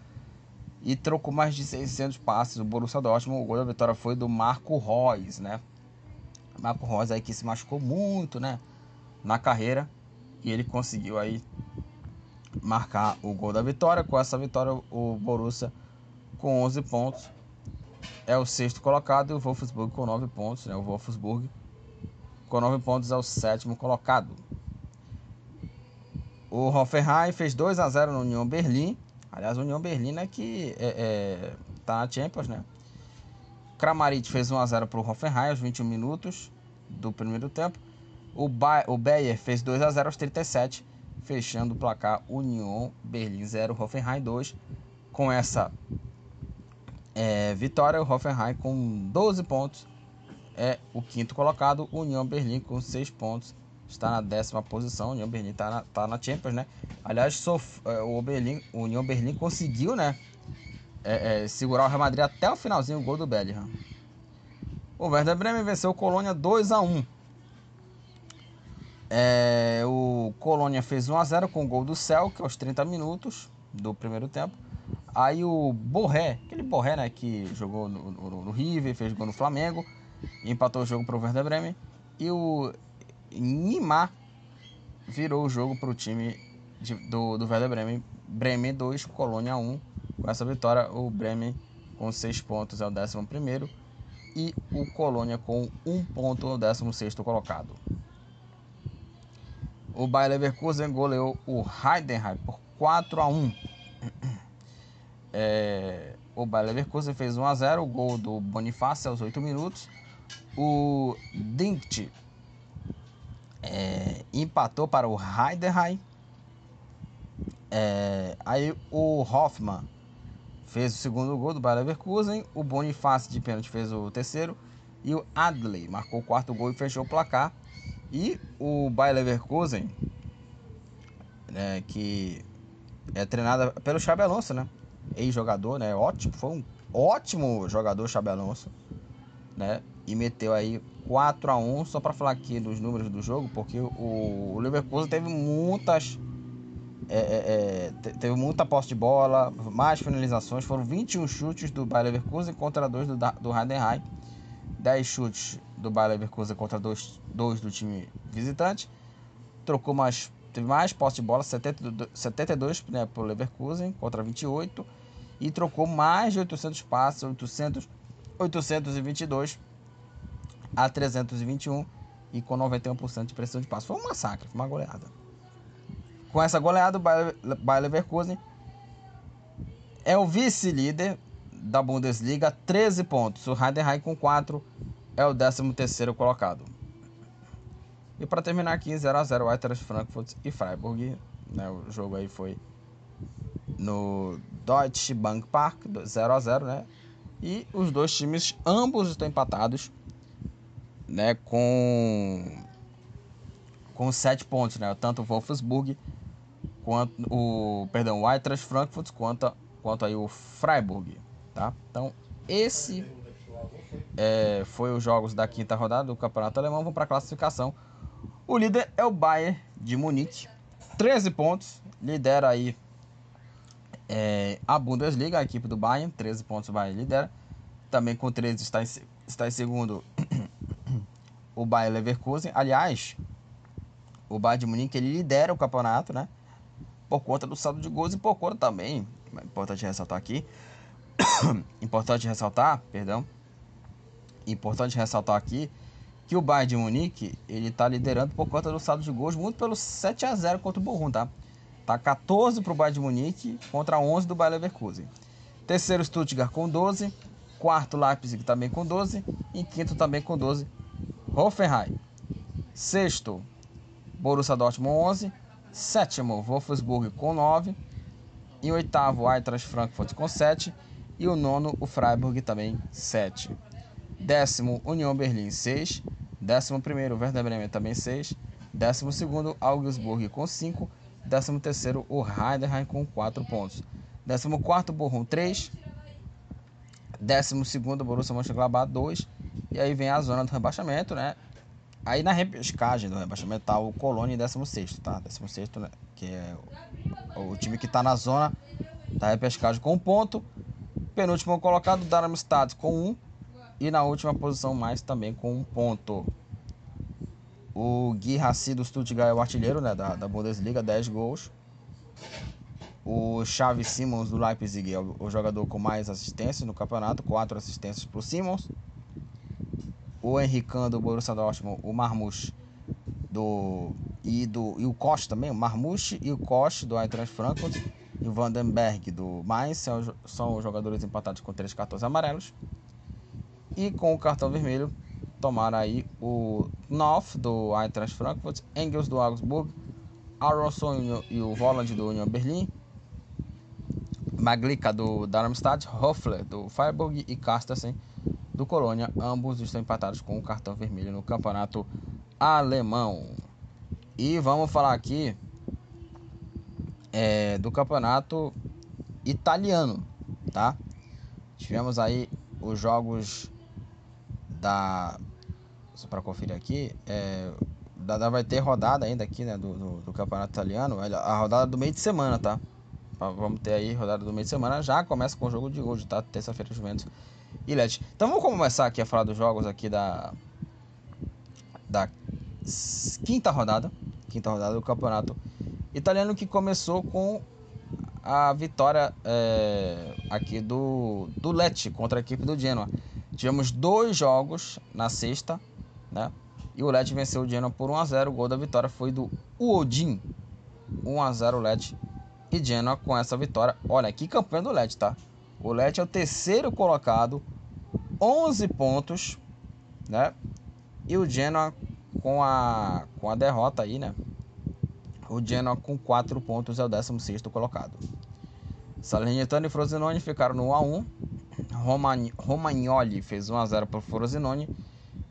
e trocou mais de 600 passes. O Borussia Dortmund, o gol da vitória foi do Marco Reus, né? Marco Reus aí que se machucou muito, né? Na carreira, e ele conseguiu aí marcar o gol da vitória. Com essa vitória, o Borussia com 11 pontos é o sexto colocado e o Wolfsburg com 9 pontos. Né? O Wolfsburg com 9 pontos é o sétimo colocado. O Hoffenheim fez 2 a 0 no União Berlim. Aliás, o União Berlim é que é, é, tá na Champions, né? Kramaric fez 1 a 0 para o Hoffenheim aos 21 minutos do primeiro tempo. O, ba o Bayer fez 2 a 0 aos 37 fechando o placar União Berlim 0, Hoffenheim 2. Com essa é, vitória, o Hoffenheim com 12 pontos é o quinto colocado, União Berlim com 6 pontos está na décima posição. União Berlim está na, tá na Champions, né? Aliás, sof, é, o, Berlim, União Berlim conseguiu, né? É, é, segurar o Real Madrid até o finalzinho, o gol do Bellingham. O Werder Bremen venceu o Colônia 2 a 1 é, o Colônia fez 1x0 com o gol do Celtic aos 30 minutos do primeiro tempo. Aí o Borré, aquele Borré né, que jogou no, no, no River, fez gol no Flamengo, empatou o jogo para o Werder Bremen. E o Nimar virou o jogo para o time de, do, do Werder Bremen. Bremen 2, Colônia 1. Com essa vitória, o Bremen com 6 pontos é o 11 e o Colônia com 1 ponto é o 16 colocado. O Bayer Leverkusen goleou o Heidenheim por 4 a 1. É, o Bayer Leverkusen fez 1 a 0, o gol do Bonifácio aos 8 minutos. O Dinkt é, empatou para o Heidenheim. É, aí o Hoffmann fez o segundo gol do Bayer Leverkusen. O Bonifácio de pênalti fez o terceiro. E o Adley marcou o quarto gol e fechou o placar. E o Bayer Leverkusen, né, que é treinada pelo Xabi Alonso, né? Ex-jogador, né? Ótimo, foi um ótimo jogador Xabi Alonso, né? E meteu aí 4 a 1 só para falar aqui dos números do jogo, porque o, o Leverkusen teve muitas é, é, é teve muita posse de bola, mais finalizações, foram 21 chutes do Bayer Leverkusen contra 2 do, do Heidenheim, 10 chutes do Bayer Leverkusen contra dois, dois do time visitante. Trocou mais, teve mais posse de bola, 72, 72 né, para o Leverkusen contra 28. E trocou mais de 800 passes, 800, 822 a 321 e com 91% de pressão de passe. Foi um massacre, foi uma goleada. Com essa goleada, o Bayer Leverkusen é o vice-líder da Bundesliga, 13 pontos. O Heidenheim com 4 é o 13º colocado. E para terminar aqui, 0x0 Eintracht Frankfurt e Freiburg. Né, o jogo aí foi no Deutsche Bank Park, 0x0, né? E os dois times, ambos estão empatados, né? Com com 7 pontos, né? Tanto o Wolfsburg quanto o, perdão, o Eintracht Frankfurt quanto, quanto aí o Freiburg, tá? Então, esse é, foi os jogos da quinta rodada do Campeonato Alemão, vão para a classificação. O líder é o Bayern de Munique. 13 pontos, lidera aí é, a Bundesliga, a equipe do Bayern, 13 pontos o Bayern lidera. Também com 13 está em, está em segundo o Bayern Leverkusen. Aliás, o Bayern de Munique ele lidera o campeonato, né? Por conta do saldo de gols e por conta também, é importante ressaltar aqui, importante ressaltar, perdão, importante ressaltar aqui que o Bayern de Munique ele está liderando por conta do saldo de gols muito pelo 7 a 0 contra o Bochum, tá? Tá 14 para o Bayern de Munique contra 11 do Bayern Leverkusen. Terceiro Stuttgart com 12, quarto Leipzig também com 12 e quinto também com 12 Hoffenheim. Sexto Borussia Dortmund 11, sétimo Wolfsburg com 9 e oitavo Eintracht Frankfurt com 7 e o nono o Freiburg também 7. Décimo União Berlim 6, décimo primeiro Werder Bremen também 6, décimo segundo Augsburg com 5, décimo terceiro o Heidenheim com 4 pontos, décimo quarto Bochum 3, décimo segundo Borussia Mönchengladbach 2 e aí vem a zona do rebaixamento, né? Aí na repescagem do rebaixamento tá o Colônia em 16, tá? 16, né? Que é o, o time que tá na zona da repescagem com um ponto. Penúltimo colocado, Darmstadt com um. E na última posição, mais também com um ponto. O Gui Hassi do Stuttgart é o artilheiro né, da, da Bundesliga, 10 gols. O Xavi Simons do Leipzig é o, o jogador com mais assistências no campeonato, 4 assistências para o Simons o Henrican do Borussia Dortmund, o Marmouche do e do e o Koch também, o Marmouche e o Koch do Eintracht Frankfurt e o Vandenberg do Mainz são, são os jogadores empatados com três cartões amarelos. E com o cartão vermelho tomaram aí o Knopf do Eintracht Frankfurt, Engels do Augsburg, Aronson e o Volland do Union Berlin, Maglica do Darmstadt, Hoffler do Freiburg e Carstensen do Colônia. Ambos estão empatados com o um cartão vermelho no campeonato alemão. E vamos falar aqui é, do campeonato italiano, tá? Tivemos aí os jogos da. Só para conferir aqui, é, da, vai ter rodada ainda aqui, né, do, do, do, campeonato italiano, a rodada do meio de semana, tá? Vamos ter aí rodada do meio de semana, já começa com o jogo de hoje, tá? Terça-feira, Juventus e Let. Então vamos começar aqui a falar dos jogos aqui da da quinta rodada, quinta rodada do campeonato italiano que começou com a vitória é, aqui do do Lecce contra a equipe do Genoa. Tivemos dois jogos na sexta, né? E o Lecce venceu o Genoa por 1 a 0. O gol da vitória foi do Uodin. 1 a 0 Lecce e Genoa com essa vitória. Olha, que campanha do Lecce, tá? O Lecce é o terceiro colocado, 11 pontos, né? E o Genoa com a, com a derrota aí, né? O Genoa com 4 pontos é o 16 colocado. Salernitano e Frosinone ficaram no 1x1. Romagn Romagnoli fez 1x0 para o Frosinone.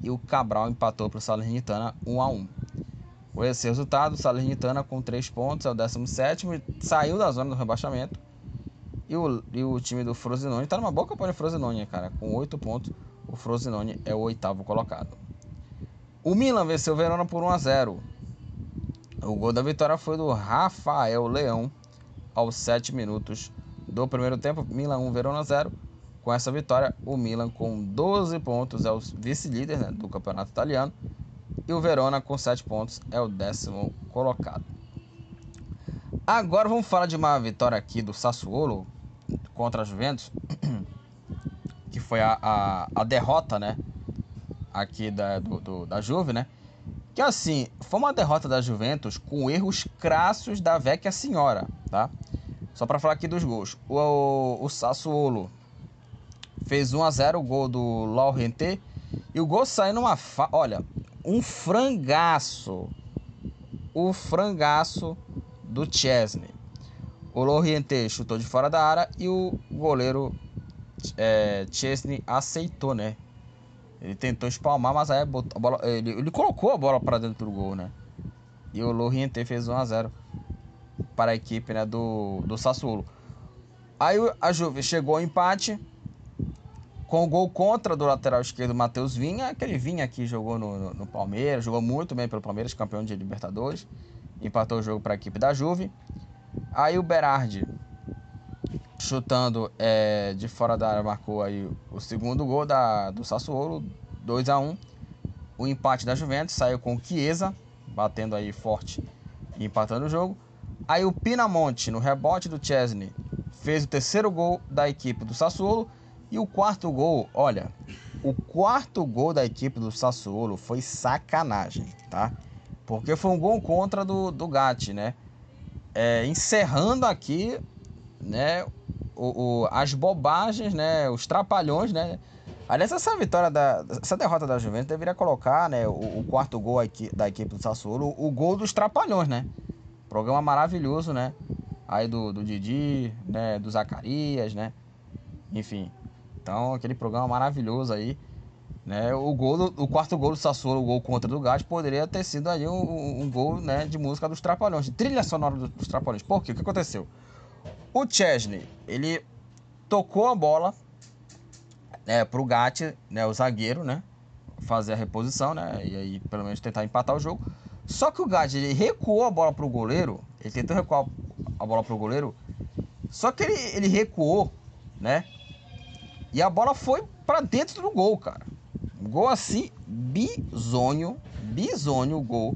E o Cabral empatou para o Salernitana 1x1. Com esse resultado, o Salernitana com 3 pontos é o 17 saiu da zona do rebaixamento. E o, e o time do Frosinone tá numa boa campanha Frosinone, cara. Com 8 pontos, o Frosinone é o oitavo colocado. O Milan venceu o Verona por 1 a 0. O gol da vitória foi do Rafael Leão aos 7 minutos do primeiro tempo. Milan 1, Verona 0. Com essa vitória, o Milan com 12 pontos é o vice-líder né, do campeonato italiano. E o Verona com 7 pontos é o décimo colocado. Agora vamos falar de uma vitória aqui do Sassuolo, contra a Juventus, que foi a, a, a derrota, né? Aqui da, do, do, da Juve, né? Que assim, foi uma derrota da Juventus com erros crassos da Vecchia Senhora, tá? Só para falar aqui dos gols. O, o, o Sassuolo fez 1 a 0 o gol do Laurente e o gol saiu numa fa... olha, um frangaço. O frangaço do Chesney. O Loriente chutou de fora da área e o goleiro é, Chesney aceitou, né? Ele tentou espalmar, mas aí a bola, ele, ele colocou a bola para dentro do gol, né? E o Loriente fez 1 a 0 para a equipe né, do, do Sassuolo. Aí a Juve chegou ao empate com o gol contra do lateral esquerdo Matheus Vinha, aquele Vinha que jogou no, no, no, Palmeiras, jogou muito bem pelo Palmeiras, campeão de Libertadores. empatou o jogo para a equipe da Juve. Aí o Berardi chutando é, de fora da área marcou aí o segundo gol da, do Sassuolo, 2 a 1 O empate da Juventus saiu com o Chiesa, batendo aí forte e empatando o jogo. Aí o Pinamonte, no rebote do Chesney, fez o terceiro gol da equipe do Sassuolo. E o quarto gol, olha, o quarto gol da equipe do Sassuolo foi sacanagem, tá? Porque foi um gol contra do, do Gatti, né? É, encerrando aqui, né, o, o, as bobagens, né, os trapalhões, né? Aliás, essa vitória da essa derrota da Juventus deveria colocar, né, o, o quarto gol aqui, da equipe do Sassuolo, o, gol dos trapalhões, né? Programa maravilhoso, né? Aí do, do Didi, né, do Zacarias, né? Enfim, então, aquele programa maravilhoso aí. Né? O, gol o quarto gol do Sassuolo, o gol contra do Gatti, poderia ter sido aí um, um gol né, de música dos Trapalhões, de trilha sonora dos Trapalhões. Por quê? O que aconteceu? O Chesney, ele tocou a bola né, pro Gatti, né, o zagueiro, né? Fazer a reposição, né? E aí, pelo menos, tentar empatar o jogo. Só que o Gatti, ele recuou a bola pro goleiro. Ele tentou recuar a bola pro goleiro. Só que ele, ele recuou, né? E a bola foi para dentro do gol, cara. Gol assim, bizonho, bizonho o gol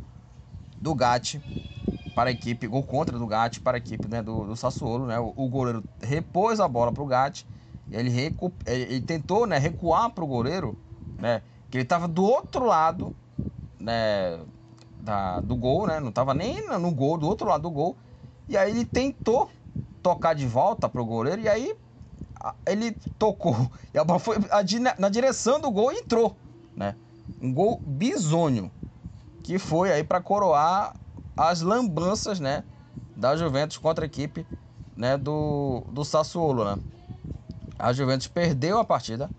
do Gatti para a equipe, gol contra do Gatti para a equipe né, do, do Sassuolo, né? O, o goleiro repôs a bola para o Gatti, ele, recu, ele, ele, tentou né, recuar para o goleiro, né? Que ele estava do outro lado, né? Da, do gol, né? Não estava nem no gol, do outro lado do gol. E aí ele tentou tocar de volta para o goleiro e aí ele tocou e a bola foi na direção do gol e entrou, né? Um gol bizonho que foi aí para coroar as lambanças, né, da Juventus contra a equipe, né, do do Sassuolo, né? A Juventus perdeu a partida,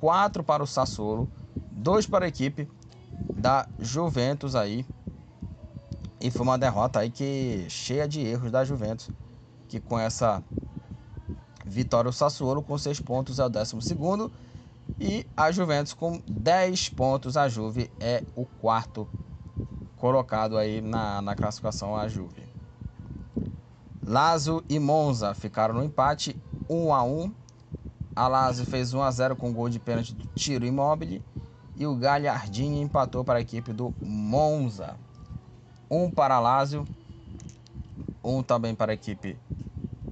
4 para o Sassuolo, 2 para a equipe da Juventus aí. E foi uma derrota aí que cheia de erros da Juventus, que com essa Vitória o Sassuolo com 6 pontos é o 12 e a Juventus com 10 pontos. A Juve é o quarto colocado aí na, na classificação a Juve. Lazio e Monza ficaram no empate 1 a 1. A Lazio fez 1 a 0 com gol de pênalti do Tiro Imóvel e o Galhardini empatou para a equipe do Monza. 1 para Lazio, 1 também para a equipe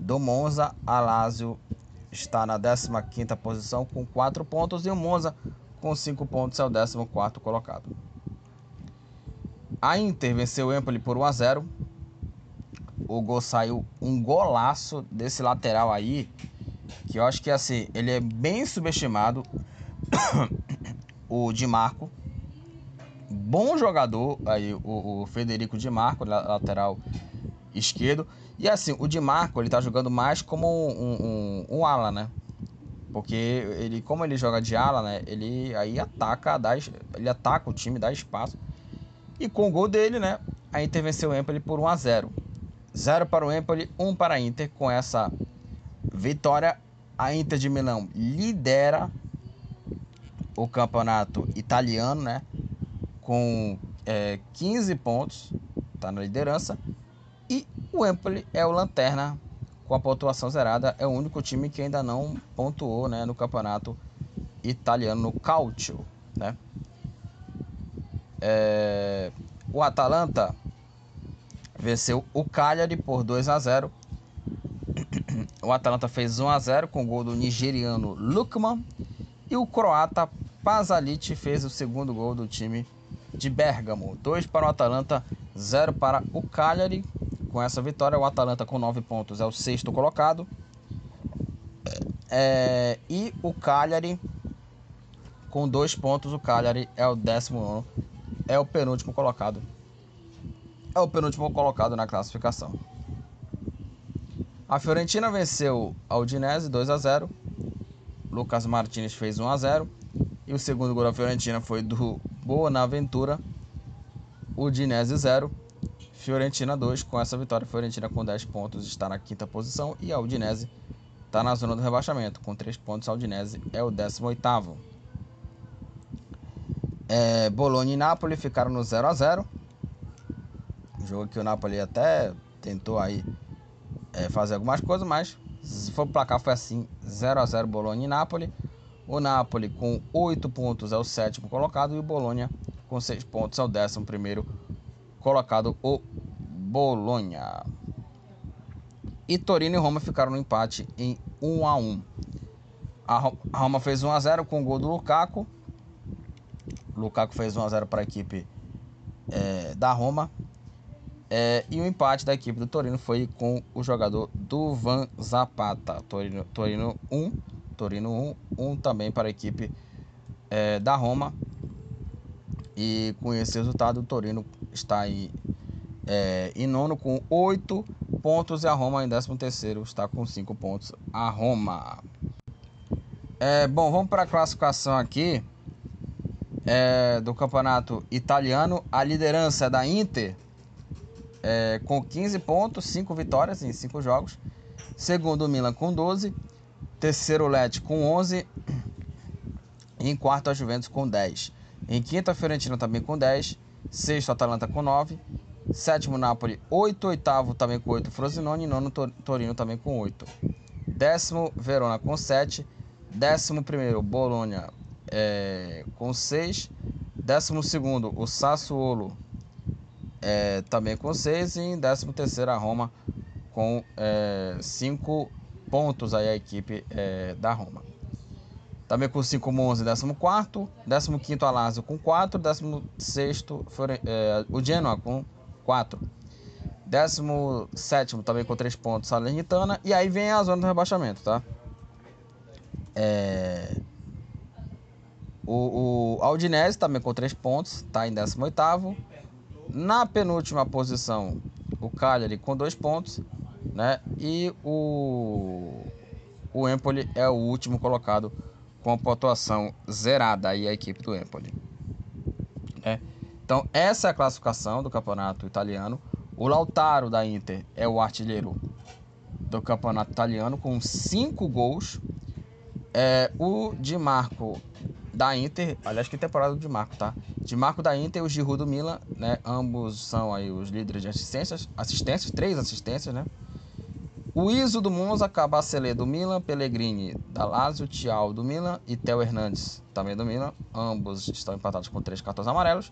do Monza, a Lazio está na 15ª posição com 4 pontos e o Monza com 5 pontos é o 14º colocado. A Inter venceu o Empoli por 1 a 0. O gol saiu um golaço desse lateral aí, que eu acho que assim, ele é bem subestimado. o Di Marco, bom jogador aí o, o Federico Di Marco, lateral esquerdo. E assim, o Di Marco, ele tá jogando mais como um, um, um ala, né? Porque ele, como ele joga de ala, né? Ele aí ataca, dá, ele ataca o time, dá espaço. E com o gol dele, né? A Inter venceu o Empoli por 1 a 0. 0 para o Empoli, 1 para a Inter. Com essa vitória, a Inter de Milão lidera o campeonato italiano, né? Com é, 15 pontos, tá na liderança. E o Empoli é o lanterna com a pontuação zerada. É o único time que ainda não pontuou né, no campeonato italiano, no Calcio. Né? É... O Atalanta venceu o Cagliari por 2 a 0. O Atalanta fez 1 a 0 com o gol do nigeriano Lukman e o croata Pasalic fez o segundo gol do time de Bergamo. 2 para o Atalanta, 0 para o Cagliari. Com essa vitória, o Atalanta com 9 pontos é o sexto colocado. É, e o Cagliari com 2 pontos, o Cagliari é o décimo nono, é o penúltimo colocado. É o penúltimo colocado na classificação. A Fiorentina venceu a Udinese 2 a 0. Lucas Martinez fez 1 a 0 e o segundo gol da Fiorentina foi do Bonaventura. Udinese 0. Fiorentina 2. Com essa vitória, Fiorentina com 10 pontos está na quinta posição e a Udinese está na zona do rebaixamento. Com 3 pontos, a Udinese é o 18º. É, Bologna e Napoli ficaram no 0 a 0 jogo que o Napoli até tentou aí é, fazer algumas coisas, mas se for placar foi assim, 0 a 0 Bolonha e Napoli. O Napoli com 8 pontos é o sétimo colocado e o Bolonha com 6 pontos é o décimo primeiro colocado, o Bolonha. E Torino e Roma ficaram no empate em 1 a 1. A Roma fez 1 a 0 com o gol do Lukaku. Lukaku fez 1 a 0 para a equipe é, da Roma. É, e o empate da equipe do Torino foi com o jogador Duvan Zapata. Torino, Torino 1, Torino 1, 1 também para a equipe é, da Roma. E com esse resultado, o Torino está aí é, em nono com 8 pontos e a Roma em décimo terceiro está com 5 pontos. A Roma. É, bom, vamos para a classificação aqui é, do campeonato italiano. A liderança é da Inter é, com 15 pontos, 5 vitórias em 5 jogos. Segundo o Milan com 12. Terceiro o Lecce com 11. E em quarto a Juventus com 10. Em quinta a Fiorentina também com 10. Sexto a Atalanta com 9. Sétimo Napoli 8. Oitavo também com 8 Frosinone. Nono Torino também com 8. Décimo Verona com 7. Décimo primeiro Bologna é, com 6. Décimo segundo o Sassuolo é, também com 6 e em 13 terceiro a Roma com 5 é, pontos aí a equipe é, da Roma. Também com 5 11 14 15 a Lazio com 4, 16 é, o Genoa com 4. 17 também com 3 pontos Salernitana. E aí vem a zona do rebaixamento, tá? É... O, o Aldinese também com 3 pontos, tá em 18 na penúltima posição, o Cagliari com dois pontos, né? E o, o Empoli é o último colocado com a pontuação zerada aí a equipe do Empoli. É. Então essa é a classificação do campeonato italiano. O Lautaro da Inter é o artilheiro do campeonato italiano com cinco gols. É, o Di Marco da Inter, aliás, que temporada de Marco, tá? De Marco da Inter e o Giroud do Milan, né? Ambos são aí os líderes de assistências, assistências, três assistências, né? O Iso do Monza, Cabacele do Milan, Pellegrini da Lazio, Thiago do Milan e Theo Hernandes também do Milan. Ambos estão empatados com três cartões amarelos.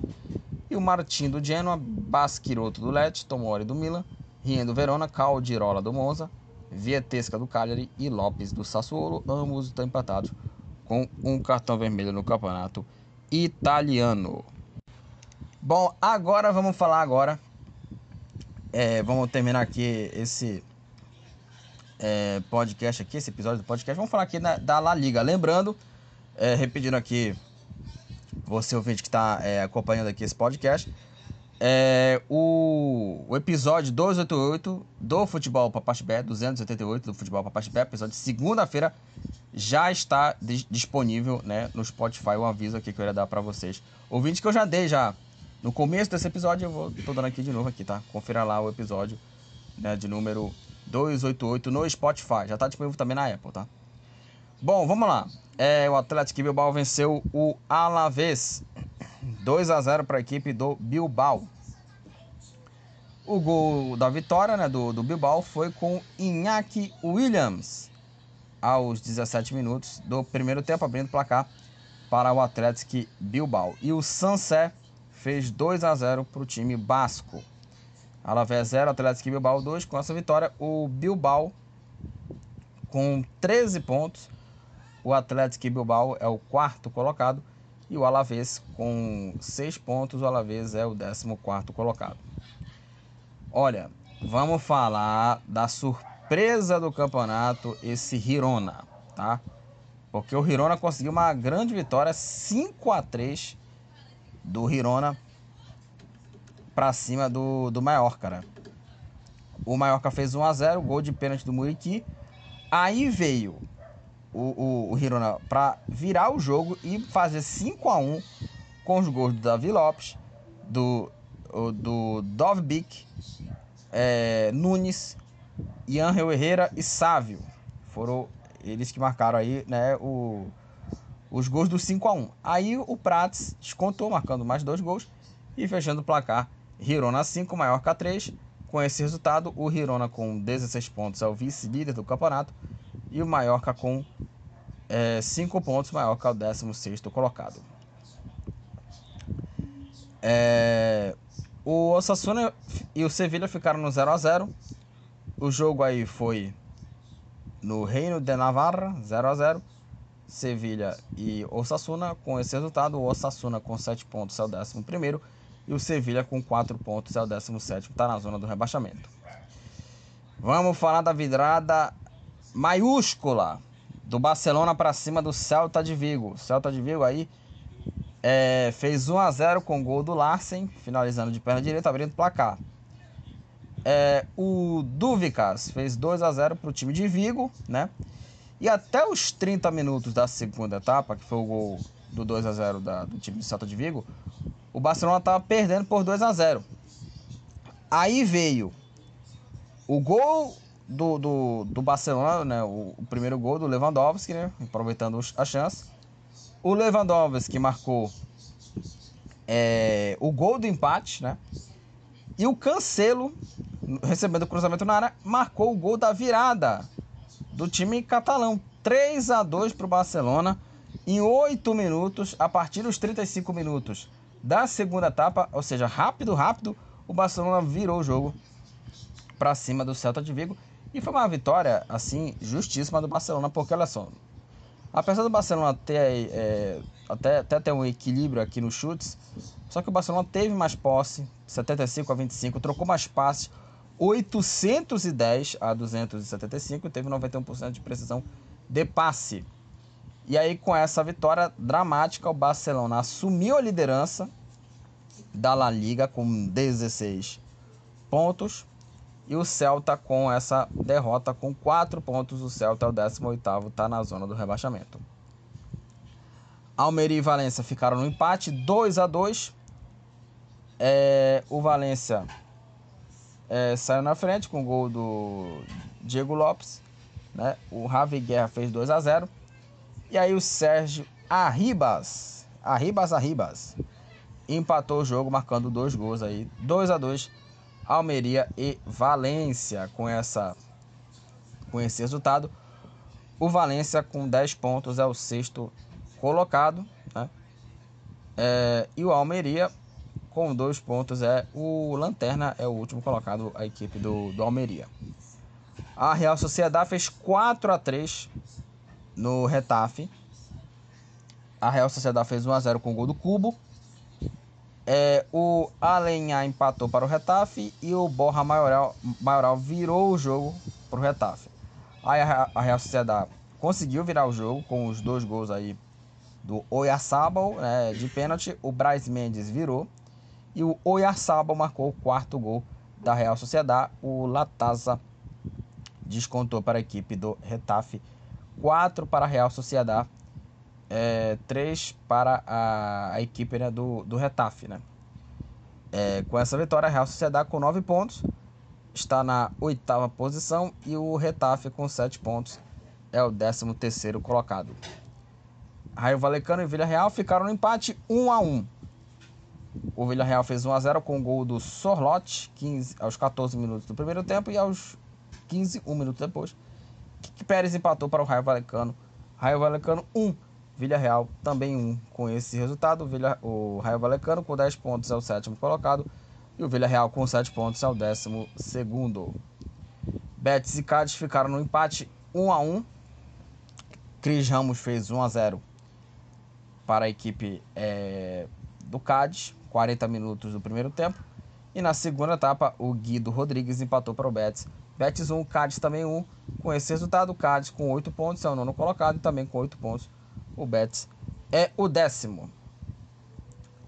E o Martin do Genoa, Basquiroto do Lecce, Tomori do Milan, Rien do Verona, Caldirola do Monza, Vietesca do Cagliari e Lopes do Sassuolo. Ambos estão empatados com um cartão vermelho no campeonato italiano. Bom, agora vamos falar agora. É, vamos terminar aqui esse é, podcast aqui, esse episódio do podcast. Vamos falar aqui da, da La Liga. Lembrando, é, repetindo aqui, você ouvinte que está é, acompanhando aqui esse podcast, é, o, o, episódio 288 do Futebol Papaxibé, 288 do Futebol Papaxibé, episódio de segunda-feira, já está disponível né, no Spotify. Um aviso aqui que eu ia dar para vocês. Ouvintes que eu já dei já no começo desse episódio, eu vou, tô dando aqui de novo aqui, tá? Confira lá o episódio né, de número 288 no Spotify. Já está disponível também na Apple, tá? Bom, vamos lá. É, o Atlético Bilbao venceu o Alavés 2 a 0 para a equipe do Bilbao. O gol da vitória né, do, do Bilbao foi com Iñaki Williams aos 17 minutos do primeiro tempo, abrindo o placar para o Atlético Bilbao. E o Sansé fez 2 a 0 para o time basco. Alavés 0, Atlético Bilbao 2. Com essa vitória, o Bilbao com 13 pontos. O Atlético Bilbao é o quarto colocado. E o Alavés com 6 pontos. O Alavés é o 14 colocado. Olha, vamos falar da surpresa surpresa do campeonato esse Hirona, tá? Porque o Hirona conseguiu uma grande vitória, 5 a 3 do Hirona para cima do, do Mallorca, né? O Mallorca fez 1 a 0 gol de pênalti do Muriqui. Aí veio o, o, o Hirona para virar o jogo e fazer 5 a 1 com os gols do Davi Lopes, do, do Dovbik, é, Nunes Ian Herrera e Sávio. Foram eles que marcaram aí, né, o, os gols do 5 a 1 Aí o Prats descontou, marcando mais dois gols e fechando o placar Girona 5, Maiorca 3. Com esse resultado, o Girona com 16 pontos é o vice-líder do campeonato e o Maiorca com 5 é, pontos, Maiorca é o 16 colocado. É, o Osasuna e o Sevilha ficaram no 0 a 0 O jogo aí foi no Reino de Navarra, 0 a 0 Sevilha e Osasuna. Com esse resultado, o Osasuna com 7 pontos é o 11 e o Sevilha com 4 pontos é o 17, está na zona do rebaixamento. Vamos falar da vidrada maiúscula do Barcelona para cima do Celta de Vigo. Celta de Vigo aí é, fez 1 a 0 com o gol do Larsen, finalizando de perna direita, abrindo o placar. É, o Dúvicas fez 2 a 0 para o time de Vigo, né? E até os 30 minutos da segunda etapa, que foi o gol do 2 a 0 da, do time do Celta de Vigo, o Barcelona estava perdendo por 2 a 0 Aí veio o gol do, do, do Barcelona, né? O, o, primeiro gol do Lewandowski, né? Aproveitando a chance. O Lewandowski marcou é, o gol do empate, né? E o Cancelo, recebendo o cruzamento na área, marcou o gol da virada do time catalão. 3 a 2 para o Barcelona em 8 minutos, a partir dos 35 minutos da segunda etapa, ou seja, rápido, rápido, o Barcelona virou o jogo para cima do Celta de Vigo e foi uma vitória assim justíssima do Barcelona, porque olha só, apesar do Barcelona ter é, até, até ter um equilíbrio aqui nos chutes, só que o Barcelona teve mais posse, 75 a 25, trocou mais passes, 810 a 275 e teve 91% de precisão de passe. E aí, com essa vitória dramática, o Barcelona assumiu a liderança da La Liga com 16 pontos. E o Celta com essa derrota com 4 pontos. O Celta é o 18º, está na zona do rebaixamento. Almeria e Valência ficaram no empate, 2 a 2 é, O Valência é, saiu na frente com o gol do Diego Lopes. Né? O Javi Guerra fez 2 a 0 e aí o Sérgio Arribas, Arribas Arribas, empatou o jogo marcando dois gols aí, 2 a 2 Almeria e Valência com essa com esse resultado. O Valência com 10 pontos é o sexto colocado, né? É, e o Almeria com dois pontos é o Lanterna, é o último colocado, a equipe do, do Almeria. A Real Sociedade fez 4 a 3 no Retafe. A Real Sociedade fez 1 a 0 com o gol do Cubo. É, o Alenha empatou para o Retafe e o Borra Maioral, Maioral virou o jogo para o Retafe. Aí a, a Real Sociedade conseguiu virar o jogo com os dois gols aí do Oyarzabal né, de pênalti. O Braz Mendes virou e o Oyarzabal marcou o quarto gol da Real Sociedade. O Latasa descontou para a equipe do Retafe 4 para a Real Sociedade, é, 3 para a, a equipe né, do, do Retafe. Né? É, com essa vitória, a Real Sociedade com 9 pontos está na oitava posição e o Retafe com 7 pontos é o 13 terceiro colocado. Raio Valecano e Vila Real ficaram no empate 1 a 1. O Vila Real fez 1 a 0 com o gol do Sorlote 15 aos 14 minutos do primeiro tempo e aos 15 um minuto depois que Pérez empatou para o Raio Valecano. Raio Valecano 1, Vila Real também 1. Com esse resultado, o, Raio Valecano com 10 pontos é o sétimo colocado e o Vila Real com 7 pontos é o décimo segundo. Betis e Cádiz ficaram no empate 1 a 1. Cris Ramos fez 1 a 0 para a equipe é, do Cádiz, 40 minutos do primeiro tempo. E na segunda etapa, o Guido Rodrigues empatou para o Betis Betis 1, Cádiz também 1. Com esse resultado, o Cádiz com 8 pontos é o nono colocado e também com 8 pontos o Betis é o décimo.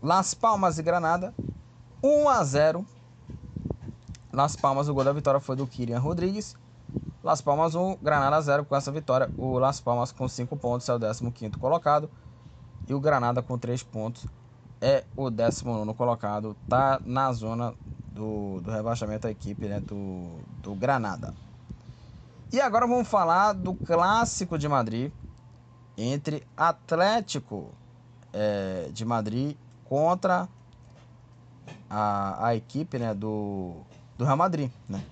Las Palmas e Granada 1 a 0. Las Palmas, o gol da vitória foi do Kirian Rodrigues. Las Palmas 1, Granada 0 com essa vitória. O Las Palmas com 5 pontos é o 15 colocado. E o Granada com 3 pontos é o 19 colocado. Tá na zona do, do rebaixamento da equipe né, do, do Granada. E agora vamos falar do clássico de Madrid entre Atlético é, de Madrid contra a, a equipe né, do, do Real Madrid, né?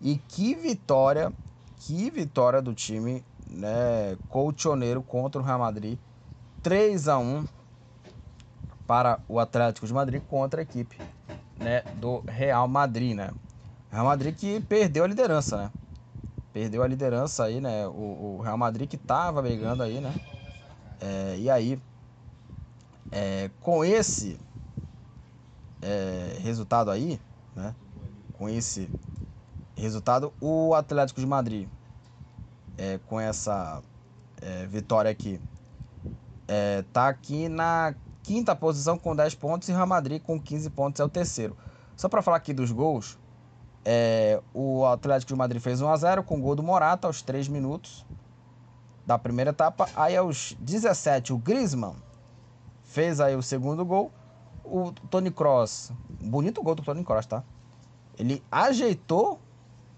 E que vitória, que vitória do time né, colchoneiro contra o Real Madrid. 3 a 1 para o Atlético de Madrid contra a equipe né, do Real Madrid, né? Real Madrid que perdeu a liderança, né? Perdeu a liderança aí, né? O, o Real Madrid que tava brigando aí, né? É, e aí, é, com esse é, resultado aí, né? Com esse resultado, o Atlético de Madrid, é, com essa é, vitória aqui, é, tá aqui na quinta posição com 10 pontos e Real Madrid com 15 pontos é o terceiro. Só para falar aqui dos gols, é, o Atlético de Madrid fez 1 a 0 com gol do Morata aos 3 minutos da primeira etapa. Aí aos 17 o Griezmann fez aí o segundo gol. O Tony Cross, bonito gol do Tony Cross, tá? Ele ajeitou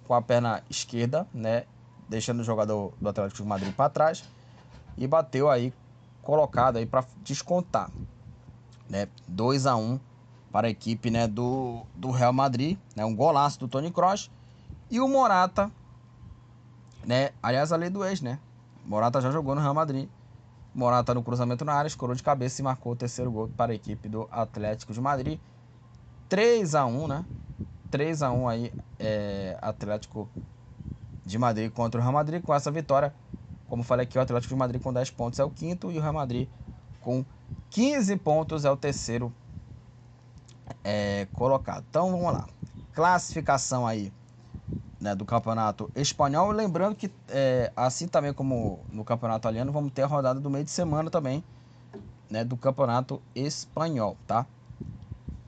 com a perna esquerda, né, deixando o jogador do Atlético de Madrid para trás e bateu aí colocado aí para descontar né? 2 a 1 para a equipe, né, do, do Real Madrid, né? Um golaço do Tony Kroos e o Morata, né? Aliás, a lei do ex, né? Morata já jogou no Real Madrid. Morata no cruzamento na área, escorou de cabeça e marcou o terceiro gol para a equipe do Atlético de Madrid. 3 a 1 né? 3 a 1 aí, é, Atlético de Madrid contra o Real Madrid. Com essa vitória, como falei aqui, o Atlético de Madrid com 10 pontos é o quinto e o Real Madrid com 15 pontos é o terceiro é, colocado. Então vamos lá. Classificação aí né, do campeonato espanhol. Lembrando que, é, assim também como no campeonato italiano, vamos ter a rodada do meio de semana também né, do campeonato espanhol, tá?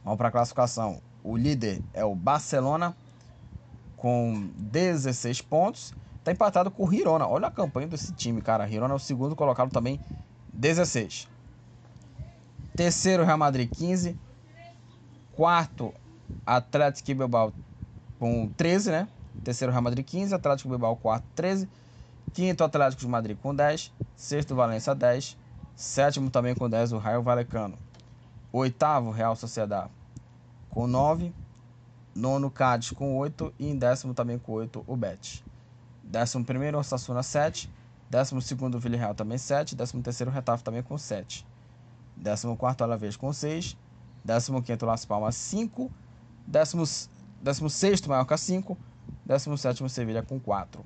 Vamos para a classificação. O líder é o Barcelona com 16 pontos. Está empatado com o Girona. Olha a campanha desse time, cara. Girona é o segundo colocado também, 16. Terceiro, Real Madrid 15. Quarto, Atlético Bilbao com 13, né? Terceiro, Real Madrid 15. Atlético Bilbao, quarto, 13. Quinto, Atlético de Madrid com 10. Sexto, Valência 10. Sétimo, também com 10, o Raio Valecano. Oitavo, Real Sociedade com 9. Nono, Cádiz com 8. E em décimo, também com 8, o Bet. Décimo primeiro, Osasuna 7. Décimo segundo, Villarreal também 7. Décimo terceiro, Retaf também com 7. 14 Alavés com 6, 15 Las Palmas 5, 16 Maiorca 5, 17 Sevilha com 4.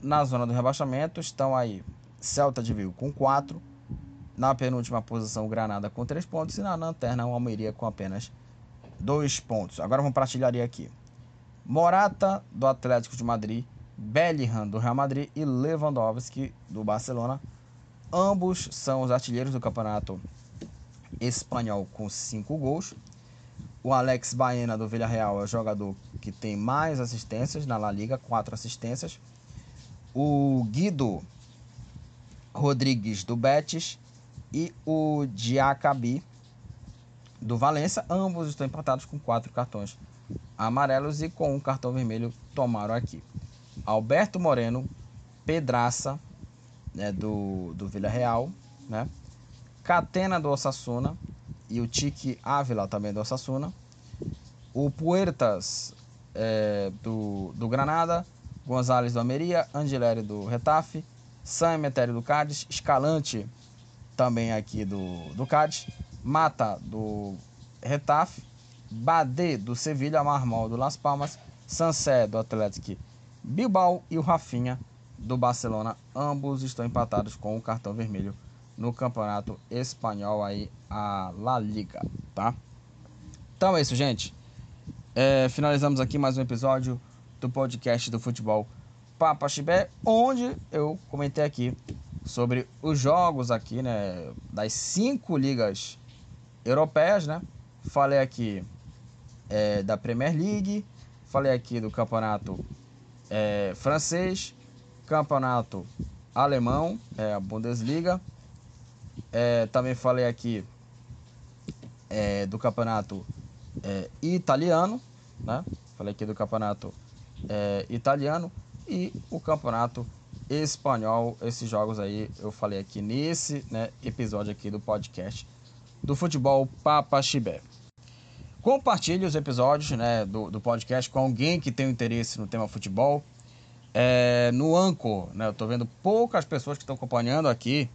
Na zona do rebaixamento estão aí Celta de Vigo com 4, na penúltima posição Granada com 3 pontos e na lanterna o Almeria com apenas 2 pontos. Agora vamos para a artilharia aqui. Morata do Atlético de Madrid, Bellingham do Real Madrid e Lewandowski do Barcelona Ambos são os artilheiros do campeonato espanhol com cinco gols. O Alex Baena do Villarreal é o jogador que tem mais assistências na La Liga, quatro assistências. O Guido Rodrigues do Betis e o Diacabi do Valência, ambos estão empatados com quatro cartões amarelos e com um cartão vermelho tomaram aqui. Alberto Moreno, Pedraça, né, do, do Vila Real, né? Catena do Osasuna e o Tique Ávila também do Osasuna. O Puertas é, do, do Granada, Gonzalez do Almeria, Angelério do Retafe, San Emetério do Cádiz, Escalante também aqui do, do Cádiz, Mata do Retafe, Bade do Sevilha, Marmol do Las Palmas, Sansé do Atlético Bilbao e o Rafinha do Barcelona, ambos estão empatados com o cartão vermelho no campeonato espanhol aí, a La Liga, tá? Então é isso, gente. É, finalizamos aqui mais um episódio do podcast do futebol Papa Chibé, onde eu comentei aqui sobre os jogos aqui, né, das cinco ligas europeias, né? Falei aqui é, da Premier League, falei aqui do campeonato é, francês, campeonato alemão, é a Bundesliga. É, também falei aqui é, do campeonato é, italiano, né? Falei aqui do campeonato é, italiano e o campeonato espanhol. Esses jogos aí eu falei aqui nesse né, episódio aqui do podcast do futebol Papa Chibé. Compartilhe os episódios né, do, do podcast com alguém que tem interesse no tema futebol. É, no Anchor, né, eu estou vendo poucas pessoas que estão acompanhando aqui.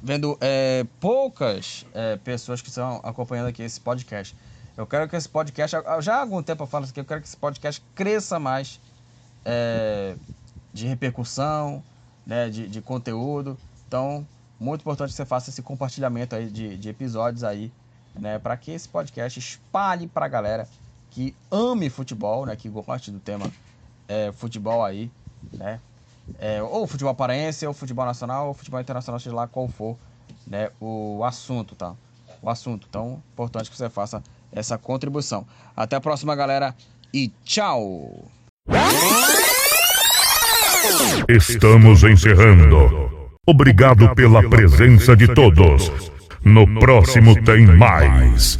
Vendo é, poucas é, pessoas que estão acompanhando aqui esse podcast. Eu quero que esse podcast, já há algum tempo eu falo isso aqui, eu quero que esse podcast cresça mais é, de repercussão, né, de, de conteúdo. Então, muito importante que você faça esse compartilhamento aí de, de episódios aí, né, para que esse podcast espalhe para a galera que ame futebol, né, que goste do tema é, futebol aí, né, é, ou futebol paraense, ou futebol nacional, ou futebol internacional, seja lá qual for, né, o assunto, tá? O assunto. Então, importante que você faça essa contribuição. Até a próxima, galera, e tchau! Estamos encerrando. Obrigado pela presença de todos. No próximo tem mais.